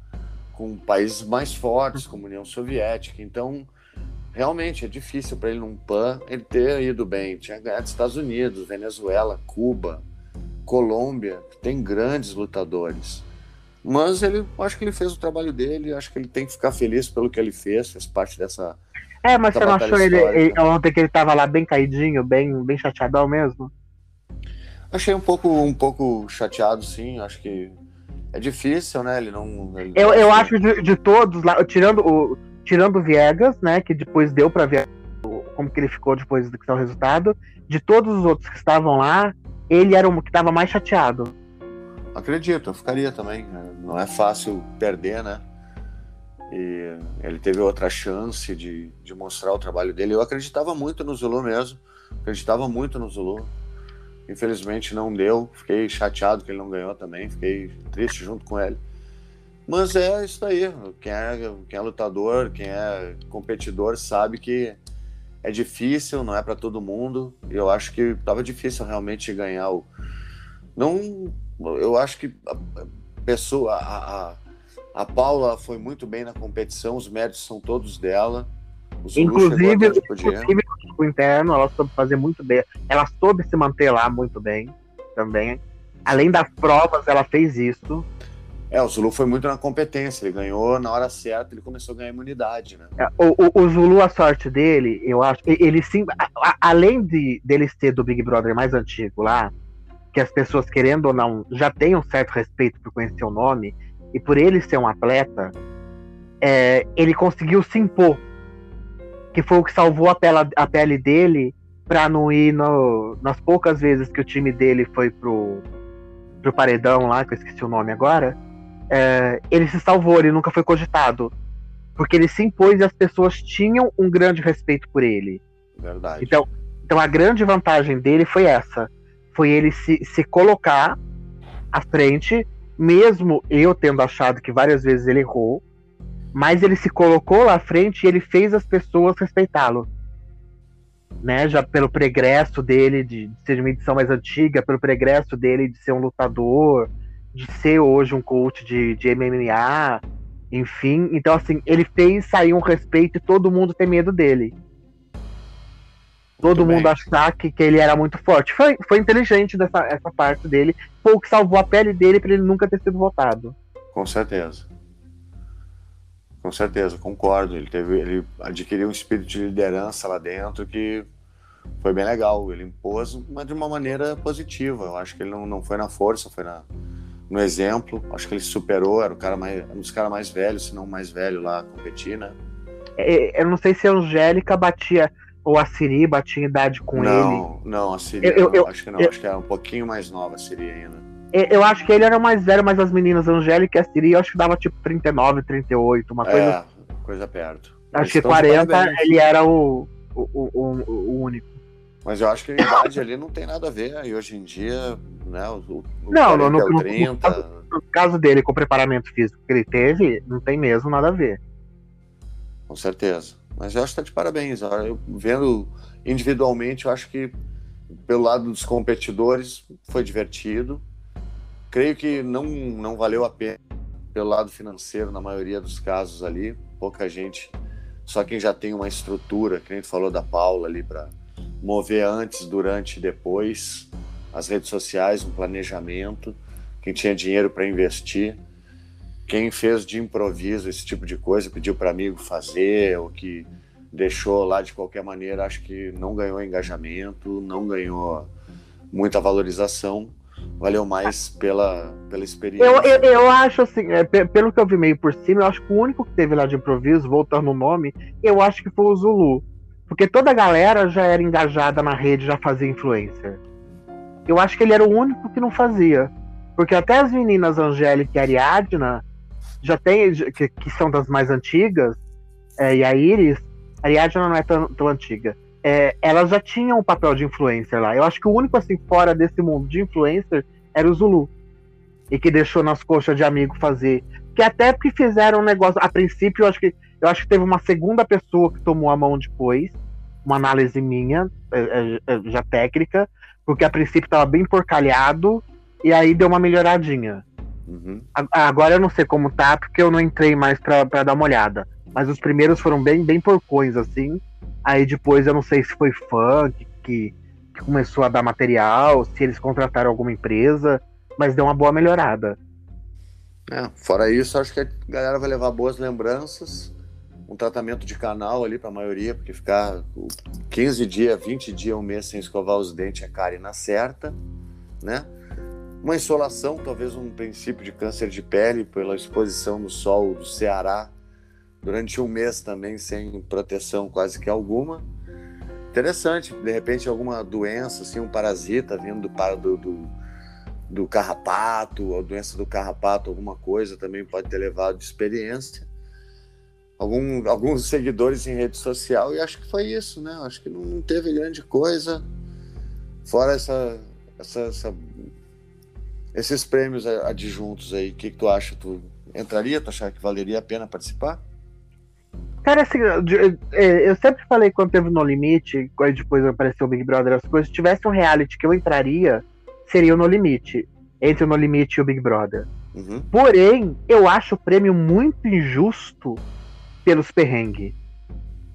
com países mais fortes, como a União Soviética. Então, realmente é difícil para ele num PAN ele ter ido bem. Tinha ganhado Estados Unidos, Venezuela, Cuba, Colômbia, tem grandes lutadores. Mas ele, acho que ele fez o trabalho dele, acho que ele tem que ficar feliz pelo que ele fez, fez parte dessa. É, mas você não achou ele, ele, ontem que ele tava lá bem caidinho, bem, bem chateadão mesmo? Achei um pouco, um pouco chateado, sim. Acho que é difícil, né? Ele não. Ele eu, eu acho de, de, todos lá, tirando o, tirando o Viegas, né? Que depois deu para ver como que ele ficou depois do que o resultado. De todos os outros que estavam lá, ele era o que estava mais chateado. Acredito, eu ficaria também. Não é fácil perder, né? E ele teve outra chance de, de mostrar o trabalho dele. Eu acreditava muito no Zulu mesmo. Acreditava muito no Zulu. Infelizmente não deu, fiquei chateado que ele não ganhou também, fiquei triste junto com ele. Mas é isso aí, quem é, quem é lutador, quem é competidor sabe que é difícil, não é para todo mundo. Eu acho que estava difícil realmente ganhar o. Não, eu acho que a pessoa, a, a, a Paula foi muito bem na competição, os méritos são todos dela. inclusive, inclusive o interno, ela soube fazer muito bem. Ela soube se manter lá muito bem também. Além das provas, ela fez isso. É, o Zulu foi muito na competência, ele ganhou na hora certa, ele começou a ganhar imunidade, né? É, o, o, o, Zulu, a sorte dele, eu acho, ele sim, a, além de dele ser do Big Brother mais antigo lá, que as pessoas, querendo ou não, já têm um certo respeito por conhecer o nome, e por ele ser um atleta, é, ele conseguiu se impor. Que foi o que salvou a pele, a pele dele para não ir no, nas poucas vezes que o time dele foi pro, pro paredão lá, que eu esqueci o nome agora. É, ele se salvou, ele nunca foi cogitado. Porque ele se impôs e as pessoas tinham um grande respeito por ele. Verdade. Então, então a grande vantagem dele foi essa. Foi ele se, se colocar à frente, mesmo eu tendo achado que várias vezes ele errou, mas ele se colocou lá à frente e ele fez as pessoas respeitá-lo. Né, já pelo pregresso dele de, de ser de uma edição mais antiga, pelo pregresso dele de ser um lutador, de ser hoje um coach de, de MMA, enfim. Então, assim, ele fez sair um respeito e todo mundo tem medo dele todo mundo achar que, que ele era muito forte. Foi, foi inteligente dessa essa parte dele. Foi o que salvou a pele dele para ele nunca ter sido votado. Com certeza. Com certeza, concordo. Ele, teve, ele adquiriu um espírito de liderança lá dentro que foi bem legal. Ele impôs, mas de uma maneira positiva. Eu acho que ele não, não foi na força, foi na, no exemplo. Acho que ele superou, era o cara mais, um dos caras mais velhos, se não mais velho lá a competir, né? É, eu não sei se a Angélica batia ou a Siri batia idade com não, ele? Não, não, a Siri. Eu, eu, acho que não, eu, acho que era um pouquinho mais nova a Siri ainda. Eu acho que ele era mais velho, mas as meninas Angélica e a Siri, eu acho que dava tipo 39, 38, uma coisa. É, coisa perto. Acho que 40 ele era o, o, o, o, único. Mas eu acho que a idade ali não tem nada a ver. E hoje em dia, né? O, o não, no, no, 30... no, caso, no caso dele, com o preparamento físico que ele teve, não tem mesmo nada a ver. Com certeza. Mas eu acho que tá de parabéns. Eu, vendo individualmente, eu acho que pelo lado dos competidores foi divertido. Creio que não, não valeu a pena pelo lado financeiro na maioria dos casos ali. Pouca gente, só quem já tem uma estrutura, que a gente falou da Paula ali para mover antes, durante e depois as redes sociais, um planejamento, quem tinha dinheiro para investir quem fez de improviso esse tipo de coisa, pediu para amigo fazer, ou que deixou lá de qualquer maneira, acho que não ganhou engajamento, não ganhou muita valorização, valeu mais pela, pela experiência. Eu, eu, eu acho assim, é, pelo que eu vi meio por cima, eu acho que o único que teve lá de improviso, voltando no nome, eu acho que foi o Zulu. Porque toda a galera já era engajada na rede, já fazia influencer. Eu acho que ele era o único que não fazia. Porque até as meninas Angélica e Ariadna, já tem, que, que são das mais antigas, é, e a Iris, a Ariadna não é tão, tão antiga, é, elas já tinham um papel de influencer lá. Eu acho que o único, assim, fora desse mundo de influencer era o Zulu. E que deixou nas coxas de amigo fazer. Que até porque fizeram um negócio. A princípio, eu acho que eu acho que teve uma segunda pessoa que tomou a mão depois. Uma análise minha, é, é, é já técnica, porque a princípio estava bem porcalhado, e aí deu uma melhoradinha. Uhum. Agora eu não sei como tá, porque eu não entrei mais pra, pra dar uma olhada. Mas os primeiros foram bem, bem porcões, assim. Aí depois eu não sei se foi que, que, que começou a dar material, se eles contrataram alguma empresa, mas deu uma boa melhorada. É, fora isso, acho que a galera vai levar boas lembranças, um tratamento de canal ali para a maioria, porque ficar 15 dias, 20 dias, um mês sem escovar os dentes é cara e na certa, né? Uma insolação, talvez um princípio de câncer de pele pela exposição no sol do Ceará durante um mês também sem proteção quase que alguma. Interessante, de repente alguma doença, assim, um parasita vindo do, do, do, carrapato, a doença do carrapato, alguma coisa também pode ter levado de experiência. Algum, alguns seguidores em rede social e acho que foi isso, né? Acho que não teve grande coisa, fora essa, essa, essa esses prêmios adjuntos aí, o que, que, tu acha? Tu entraria? Tu achar que valeria a pena participar? Cara, assim, é, eu sempre falei quando teve No Limite, quando depois apareceu o Big Brother, as coisas, se tivesse um reality que eu entraria, seria o No Limite. Entre o No Limite e o Big Brother. Uhum. Porém, eu acho o prêmio muito injusto pelos perrengues.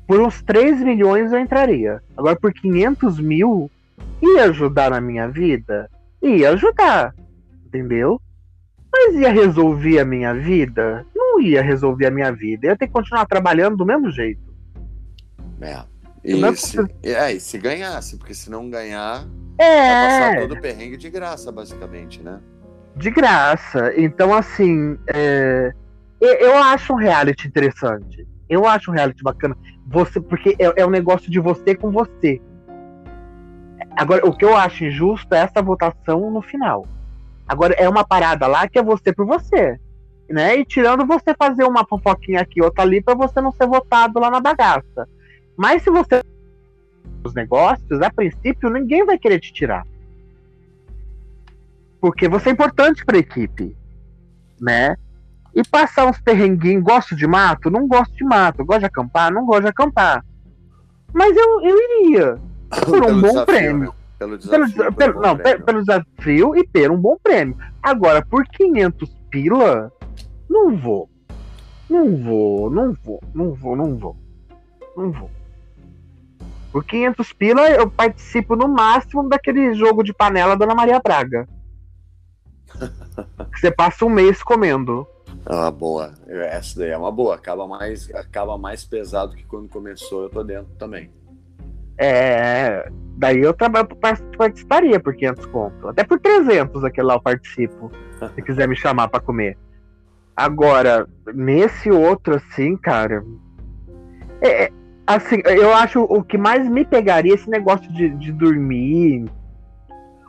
Por uns 3 milhões eu entraria. Agora, por 500 mil, ia ajudar na minha vida? Ia ajudar entendeu? Mas ia resolver a minha vida? Não ia resolver a minha vida. Ia ter que continuar trabalhando do mesmo jeito. É. E, se, é, e se ganhasse, porque se não ganhar, é... passar todo o perrengue de graça, basicamente, né? De graça. Então, assim, é... Eu, eu acho um reality interessante. Eu acho um reality bacana. Você, porque é, é um negócio de você com você. Agora, o que eu acho injusto é essa votação no final. Agora, é uma parada lá que é você por você. Né? E tirando você fazer uma fofoquinha aqui, outra ali, para você não ser votado lá na bagaça. Mas se você os negócios, a princípio, ninguém vai querer te tirar. Porque você é importante para a equipe, né? E passar uns perrenguinhos, gosto de mato? Não gosto de mato. Gosto de acampar? Não gosto de acampar. Mas eu, eu iria. Por um bom desafio, prêmio. Né? Pelo desafio. Pelo, pelo, não, prêmio. pelo desafio e ter um bom prêmio. Agora, por 500 pila, não vou. Não vou, não vou, não vou, não vou. Não vou. Por 500 pila, eu participo no máximo daquele jogo de panela da Ana Maria Braga. Você passa um mês comendo. É uma boa. Essa daí é uma boa. Acaba mais, acaba mais pesado que quando começou, eu tô dentro também. É. Daí eu trabalho, participaria por 500 conto. Até por 300 aquele lá eu participo. se quiser me chamar para comer. Agora, nesse outro, assim, cara. É, é, assim, eu acho o que mais me pegaria esse negócio de, de dormir.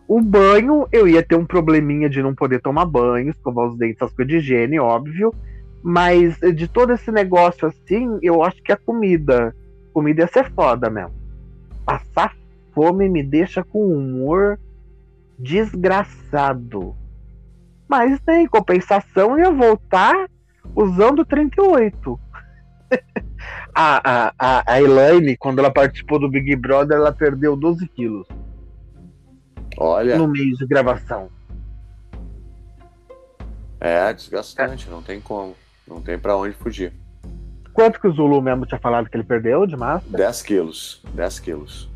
O banho, eu ia ter um probleminha de não poder tomar banho, escovar os dentes, as coisas de higiene, óbvio. Mas de todo esse negócio assim, eu acho que a comida. Comida ia ser foda mesmo. Passar fome me deixa com humor desgraçado. Mas né, em compensação ia voltar usando 38. a, a, a Elaine, quando ela participou do Big Brother, ela perdeu 12 quilos. Olha. No mês de gravação. É desgastante, é. não tem como. Não tem para onde fugir. Quanto que o Zulu mesmo tinha falado que ele perdeu de massa? 10 quilos. 10 quilos.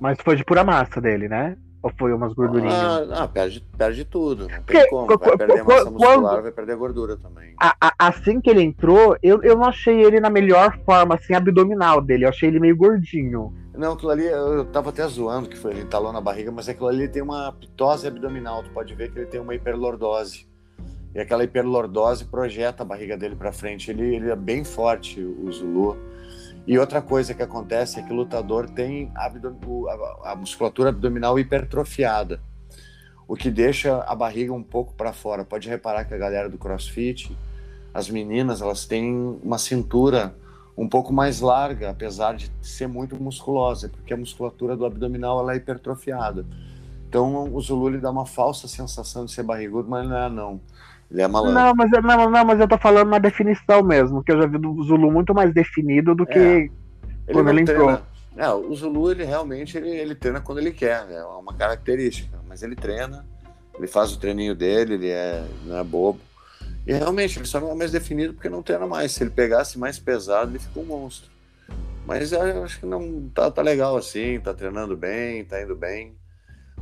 Mas foi de pura massa dele, né? Ou foi umas gordurinhas? Ah, ah perde, perde tudo. Não tem Porque, como. Vai perder massa muscular, quando, vai perder gordura também. A, a, assim que ele entrou, eu, eu não achei ele na melhor forma, assim, abdominal dele. Eu achei ele meio gordinho. Não, aquilo ali, eu tava até zoando que foi, ele entalou na barriga, mas aquilo ali tem uma pitose abdominal. Tu pode ver que ele tem uma hiperlordose. E aquela hiperlordose projeta a barriga dele para frente. Ele, ele é bem forte, o Zulu. E outra coisa que acontece é que o lutador tem a, a, musculatura abdominal hipertrofiada, o que deixa a barriga um pouco para fora. Pode reparar que a galera do CrossFit, as meninas, elas têm uma cintura um pouco mais larga, apesar de ser muito musculosa, porque a musculatura do abdominal ela é hipertrofiada. Então o Zulu ele dá uma falsa sensação de ser barrigudo, mas não é não. Ele é malandro. Não, mas, não, não, mas eu tô falando na definição mesmo, que eu já vi do Zulu muito mais definido do que é. quando ele, ele entrou. É, o Zulu ele realmente ele, ele treina quando ele quer, né? é uma característica, mas ele treina, ele faz o treininho dele, ele é, não é bobo. E realmente, ele só não é mais definido porque não treina mais. Se ele pegasse mais pesado, ele fica um monstro. Mas eu acho que não tá, tá legal assim, tá treinando bem, tá indo bem.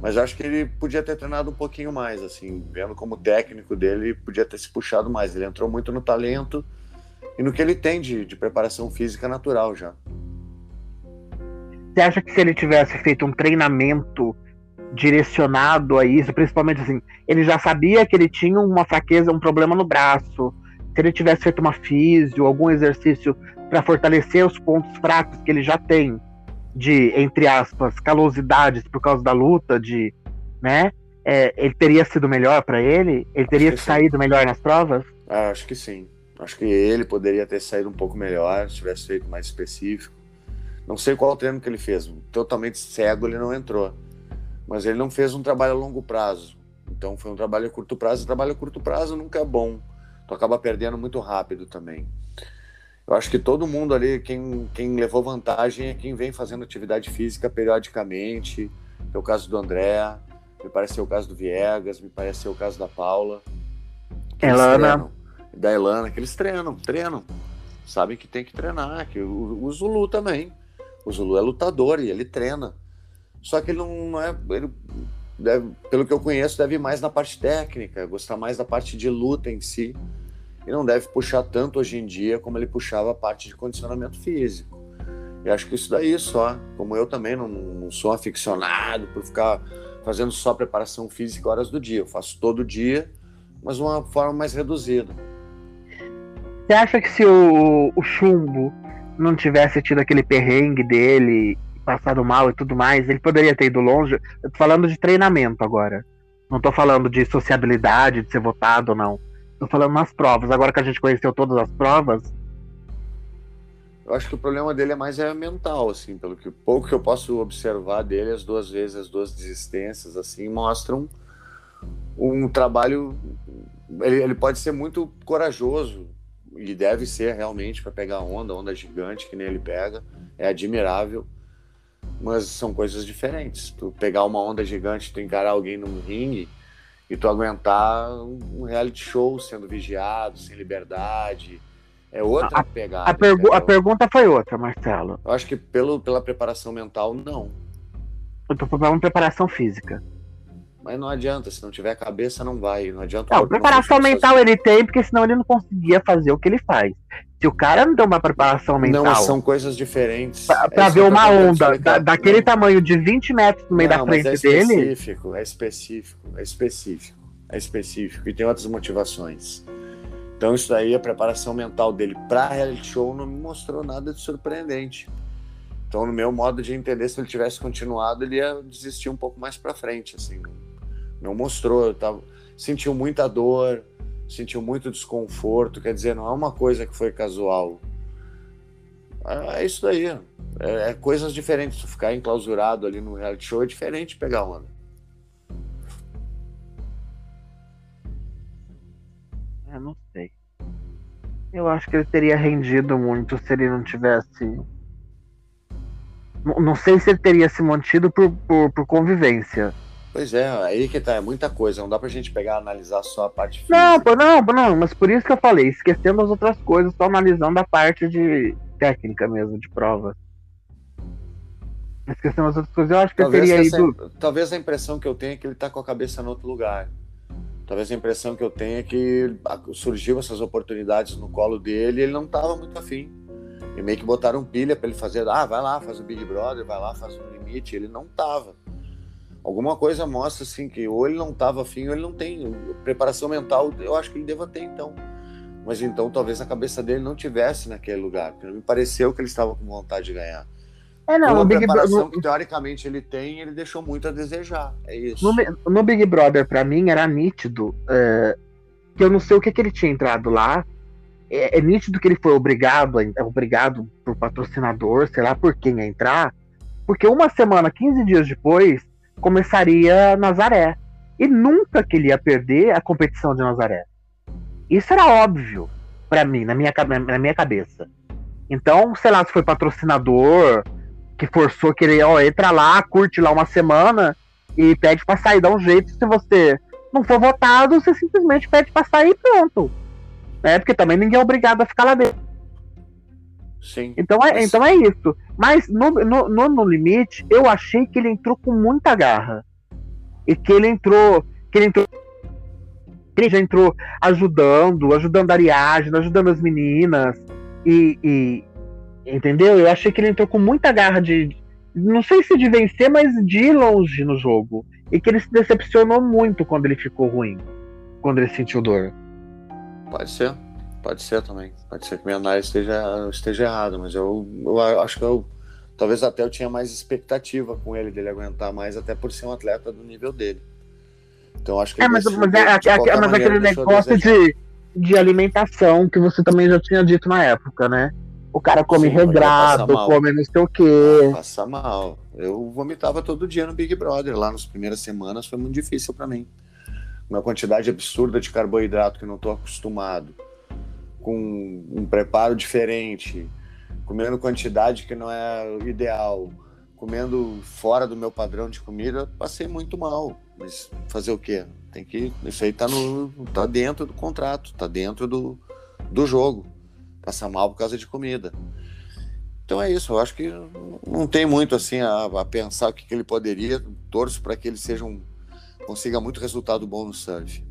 Mas acho que ele podia ter treinado um pouquinho mais, assim, vendo como técnico dele, podia ter se puxado mais. Ele entrou muito no talento e no que ele tem de, de preparação física natural já. Você acha que se ele tivesse feito um treinamento direcionado a isso, principalmente assim, ele já sabia que ele tinha uma fraqueza, um problema no braço. Se ele tivesse feito uma físio, algum exercício para fortalecer os pontos fracos que ele já tem, de entre aspas calosidades por causa da luta, de, né? É, ele teria sido melhor para ele? Ele teria saído sim. melhor nas provas? Ah, acho que sim. Acho que ele poderia ter saído um pouco melhor se tivesse feito mais específico. Não sei qual treino que ele fez. Totalmente cego ele não entrou mas ele não fez um trabalho a longo prazo. Então foi um trabalho a curto prazo. E trabalho a curto prazo nunca é bom. Tu acaba perdendo muito rápido também. Eu acho que todo mundo ali, quem, quem levou vantagem é quem vem fazendo atividade física periodicamente. É o caso do André, me parece ser o caso do Viegas, me parece ser o caso da Paula. Elana. Da Elana, que eles treinam, treinam. Sabem que tem que treinar, que o, o Zulu também. O Zulu é lutador e ele treina. Só que ele não, não é. Ele deve, pelo que eu conheço, deve ir mais na parte técnica, gostar mais da parte de luta em si. E não deve puxar tanto hoje em dia como ele puxava a parte de condicionamento físico. E acho que isso daí só. Como eu também não, não sou aficionado por ficar fazendo só preparação física horas do dia. Eu faço todo dia, mas uma forma mais reduzida. Você acha que se o, o Chumbo não tivesse tido aquele perrengue dele, passado mal e tudo mais, ele poderia ter ido longe? Eu tô falando de treinamento agora. Não tô falando de sociabilidade, de ser votado ou não. Tô falando nas provas. Agora que a gente conheceu todas as provas. Eu acho que o problema dele é mais é mental, assim, pelo que pouco que eu posso observar dele, as duas vezes, as duas desistências, assim, mostram um trabalho. Ele, ele pode ser muito corajoso, e deve ser realmente para pegar onda, onda gigante que nem ele pega, é admirável, mas são coisas diferentes. Tu pegar uma onda gigante, tu encarar alguém num ringue, e tu aguentar um reality show sendo vigiado, sem liberdade. É outra a, pegada. A, pergu a, pergunta foi outra, Marcelo. Eu acho que pelo, pela preparação mental, não. Eu tô falando preparação física. Mas não adianta, se não tiver cabeça, não vai. Não adianta. Não, preparação mental ele tem, porque senão ele não conseguia fazer o que ele faz. Se o cara não tem uma preparação mental. Não, são coisas diferentes. Pra, pra é ver uma onda da, daquele tamanho de 20 metros no meio não, da frente é dele. É específico, é específico, é específico. É específico. E tem outras motivações. Então, isso daí, a preparação mental dele para reality show não me mostrou nada de surpreendente. Então, no meu modo de entender, se ele tivesse continuado, ele ia desistir um pouco mais para frente. Assim, não mostrou. Eu tava, sentiu muita dor sentiu muito desconforto, quer dizer, não é uma coisa que foi casual. É, é isso daí. É, é, coisas diferentes. Ficar enclausurado ali no reality show é diferente de pegar onda. Eu não sei. Eu acho que ele teria rendido muito se ele não tivesse. Não sei se ele teria se mantido por, por, por convivência Pois é, aí que tá, é muita coisa, não dá pra gente pegar e analisar só a parte física. Não, não, não, mas por isso que eu falei, esquecendo as outras coisas, só analisando a parte de técnica mesmo, de prova. Esquecendo as outras coisas, eu acho que talvez teria essa, ido. Talvez a impressão que eu tenho é que ele tá com a cabeça em outro lugar. Talvez a impressão que eu tenho é que surgiu essas oportunidades no colo dele e ele não tava muito afim. E meio que botaram pilha para ele fazer, ah, vai lá, faz o Big Brother, vai lá, faz o limite. Ele não tava alguma coisa mostra assim que ou ele não estava afim ou ele não tem preparação mental. Eu acho que ele deva ter então. Mas então talvez a cabeça dele não tivesse naquele lugar, porque me pareceu que ele estava com vontade de ganhar. É, não, Uma preparação Bro... que teoricamente ele tem, ele deixou muito a desejar. É isso. No, no Big Brother, para mim, era nítido é, que eu não sei o que, que ele tinha entrado lá. É, é nítido que ele foi obrigado, é obrigado por patrocinador, sei lá por quem a entrar, porque uma semana, 15 dias depois, começaria Nazaré. E nunca que ele ia perder a competição de Nazaré. Isso era óbvio para mim, na minha, na minha cabeça. Então, sei lá, se foi patrocinador que forçou que ele, ó, entra lá, curte lá uma semana e pede para sair, dá um jeito. Se você não for votado, você simplesmente pede para sair e pronto. Né? Porque também ninguém é obrigado a ficar lá dentro. Sim. Então é, então é isso. Mas no, no, no, no, limite, eu achei que ele entrou com muita garra. E que ele entrou. Que ele entrou. Ele já entrou ajudando, ajudando a Ariadne, ajudando as meninas. E, e, Entendeu? Eu achei que ele entrou com muita garra de. Não sei se de vencer, mas de ir longe no jogo. E que ele se decepcionou muito quando ele ficou ruim. Quando ele sentiu dor. Pode ser. Pode ser também. Pode ser que minha análise esteja, esteja errada, mas eu, eu acho que eu talvez até eu tinha mais expectativa com ele, dele aguentar mais, até por ser um atleta do nível dele. Então acho que é, mas, mas, é, é, mas aquele negócio de, de alimentação que você também já tinha dito na época, né? O cara come Sim, regrado, come não sei o quê. Passa mal. Eu vomitava todo dia no Big Brother. Lá nas primeiras semanas foi muito difícil para mim. Uma quantidade absurda de carboidrato que eu não estou acostumado com um preparo diferente, comendo quantidade que não é ideal, comendo fora do meu padrão de comida, passei muito mal. Mas fazer o quê? Tem que. Isso aí tá, no, tá dentro do contrato, tá dentro do, do jogo. Passar mal por causa de comida. Então é isso, eu acho que não tem muito assim a, a pensar o que, que ele poderia. Torço para que ele seja um, consiga muito resultado bom no surf.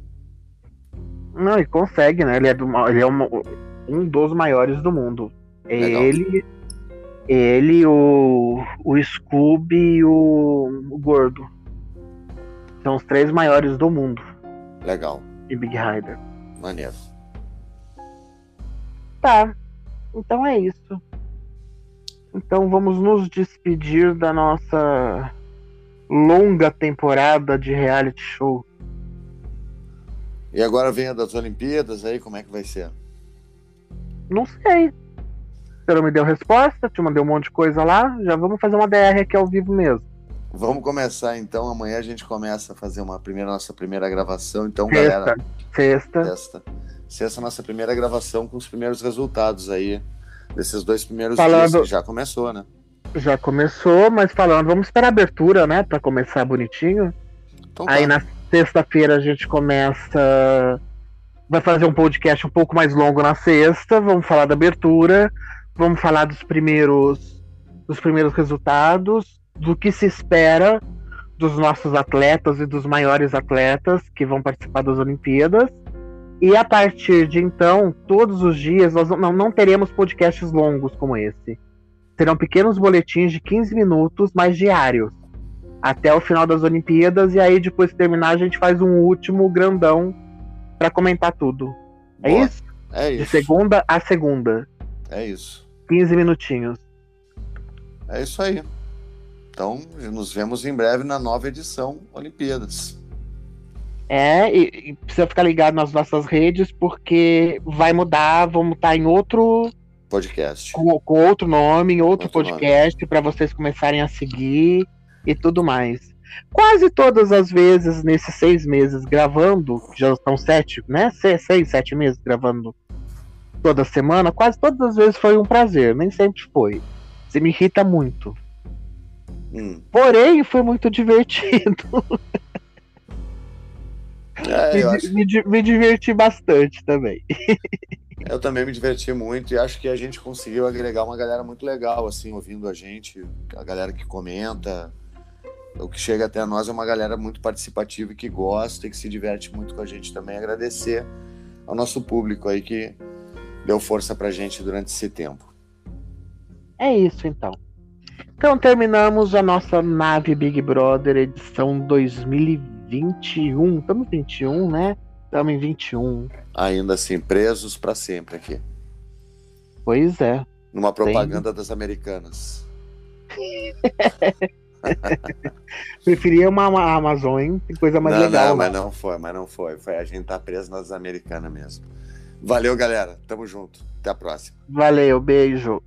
Não, ele consegue, né? Ele é, do, ele é um, um dos maiores do mundo. Legal. Ele, ele, o, o Scooby e o, o Gordo. São os três maiores do mundo. Legal. E Big Rider. Maneiro. tá. Então é isso. Então vamos nos despedir da nossa longa temporada de reality show. E agora vem a das Olimpíadas aí, como é que vai ser? Não sei. Você não me deu resposta, te mandei um monte de coisa lá, já vamos fazer uma DR aqui ao vivo mesmo. Vamos começar então, amanhã a gente começa a fazer uma primeira nossa primeira gravação, então sexta, galera. Sexta. Sexta. Sexta nossa primeira gravação com os primeiros resultados aí desses dois primeiros Falando... dias já começou, né? Já começou, mas falando, vamos esperar a abertura, né, para começar bonitinho. Então, aí tá. na sexta-feira a gente começa vai fazer um podcast um pouco mais longo na sexta, vamos falar da abertura, vamos falar dos primeiros dos primeiros resultados, do que se espera dos nossos atletas e dos maiores atletas que vão participar das Olimpíadas. E a partir de então, todos os dias, nós não, não teremos podcasts longos como esse. Serão pequenos boletins de 15 minutos, mas diários. Até o final das Olimpíadas, e aí depois que terminar, a gente faz um último grandão para comentar tudo. É Boa. isso? É isso. De segunda a segunda. É isso. 15 minutinhos. É isso aí. Então, nos vemos em breve na nova edição Olimpíadas. É, e, e precisa ficar ligado nas nossas redes, porque vai mudar, vamos estar em outro podcast. Com, com outro nome, em outro, outro podcast, para vocês começarem a seguir e tudo mais. Quase todas as vezes nesses seis meses gravando, já estão sete, né? Seis, seis, sete meses gravando toda semana, quase todas as vezes foi um prazer, nem sempre foi. Você me irrita muito. Hum. Porém, foi muito divertido. É, me, acho... me, me, diverti bastante também. Eu também me diverti muito e acho que a gente conseguiu agregar uma galera muito legal, assim, ouvindo a gente, a galera que comenta. O que chega até nós é uma galera muito participativa e que gosta e que se diverte muito com a gente também. Agradecer ao nosso público aí que deu força pra gente durante esse tempo. É isso então. Então terminamos a nossa nave Big Brother edição 2021. Estamos em 21, né? Estamos em 21. Ainda assim, presos para sempre aqui. Pois é. Numa propaganda Tem... das americanas. Preferia uma, uma Amazon, hein? Tem coisa mais não, legal. Não, mas não foi, mas não foi. Foi a gente tá preso nas americanas mesmo. Valeu, galera. Tamo junto. Até a próxima. Valeu, beijo.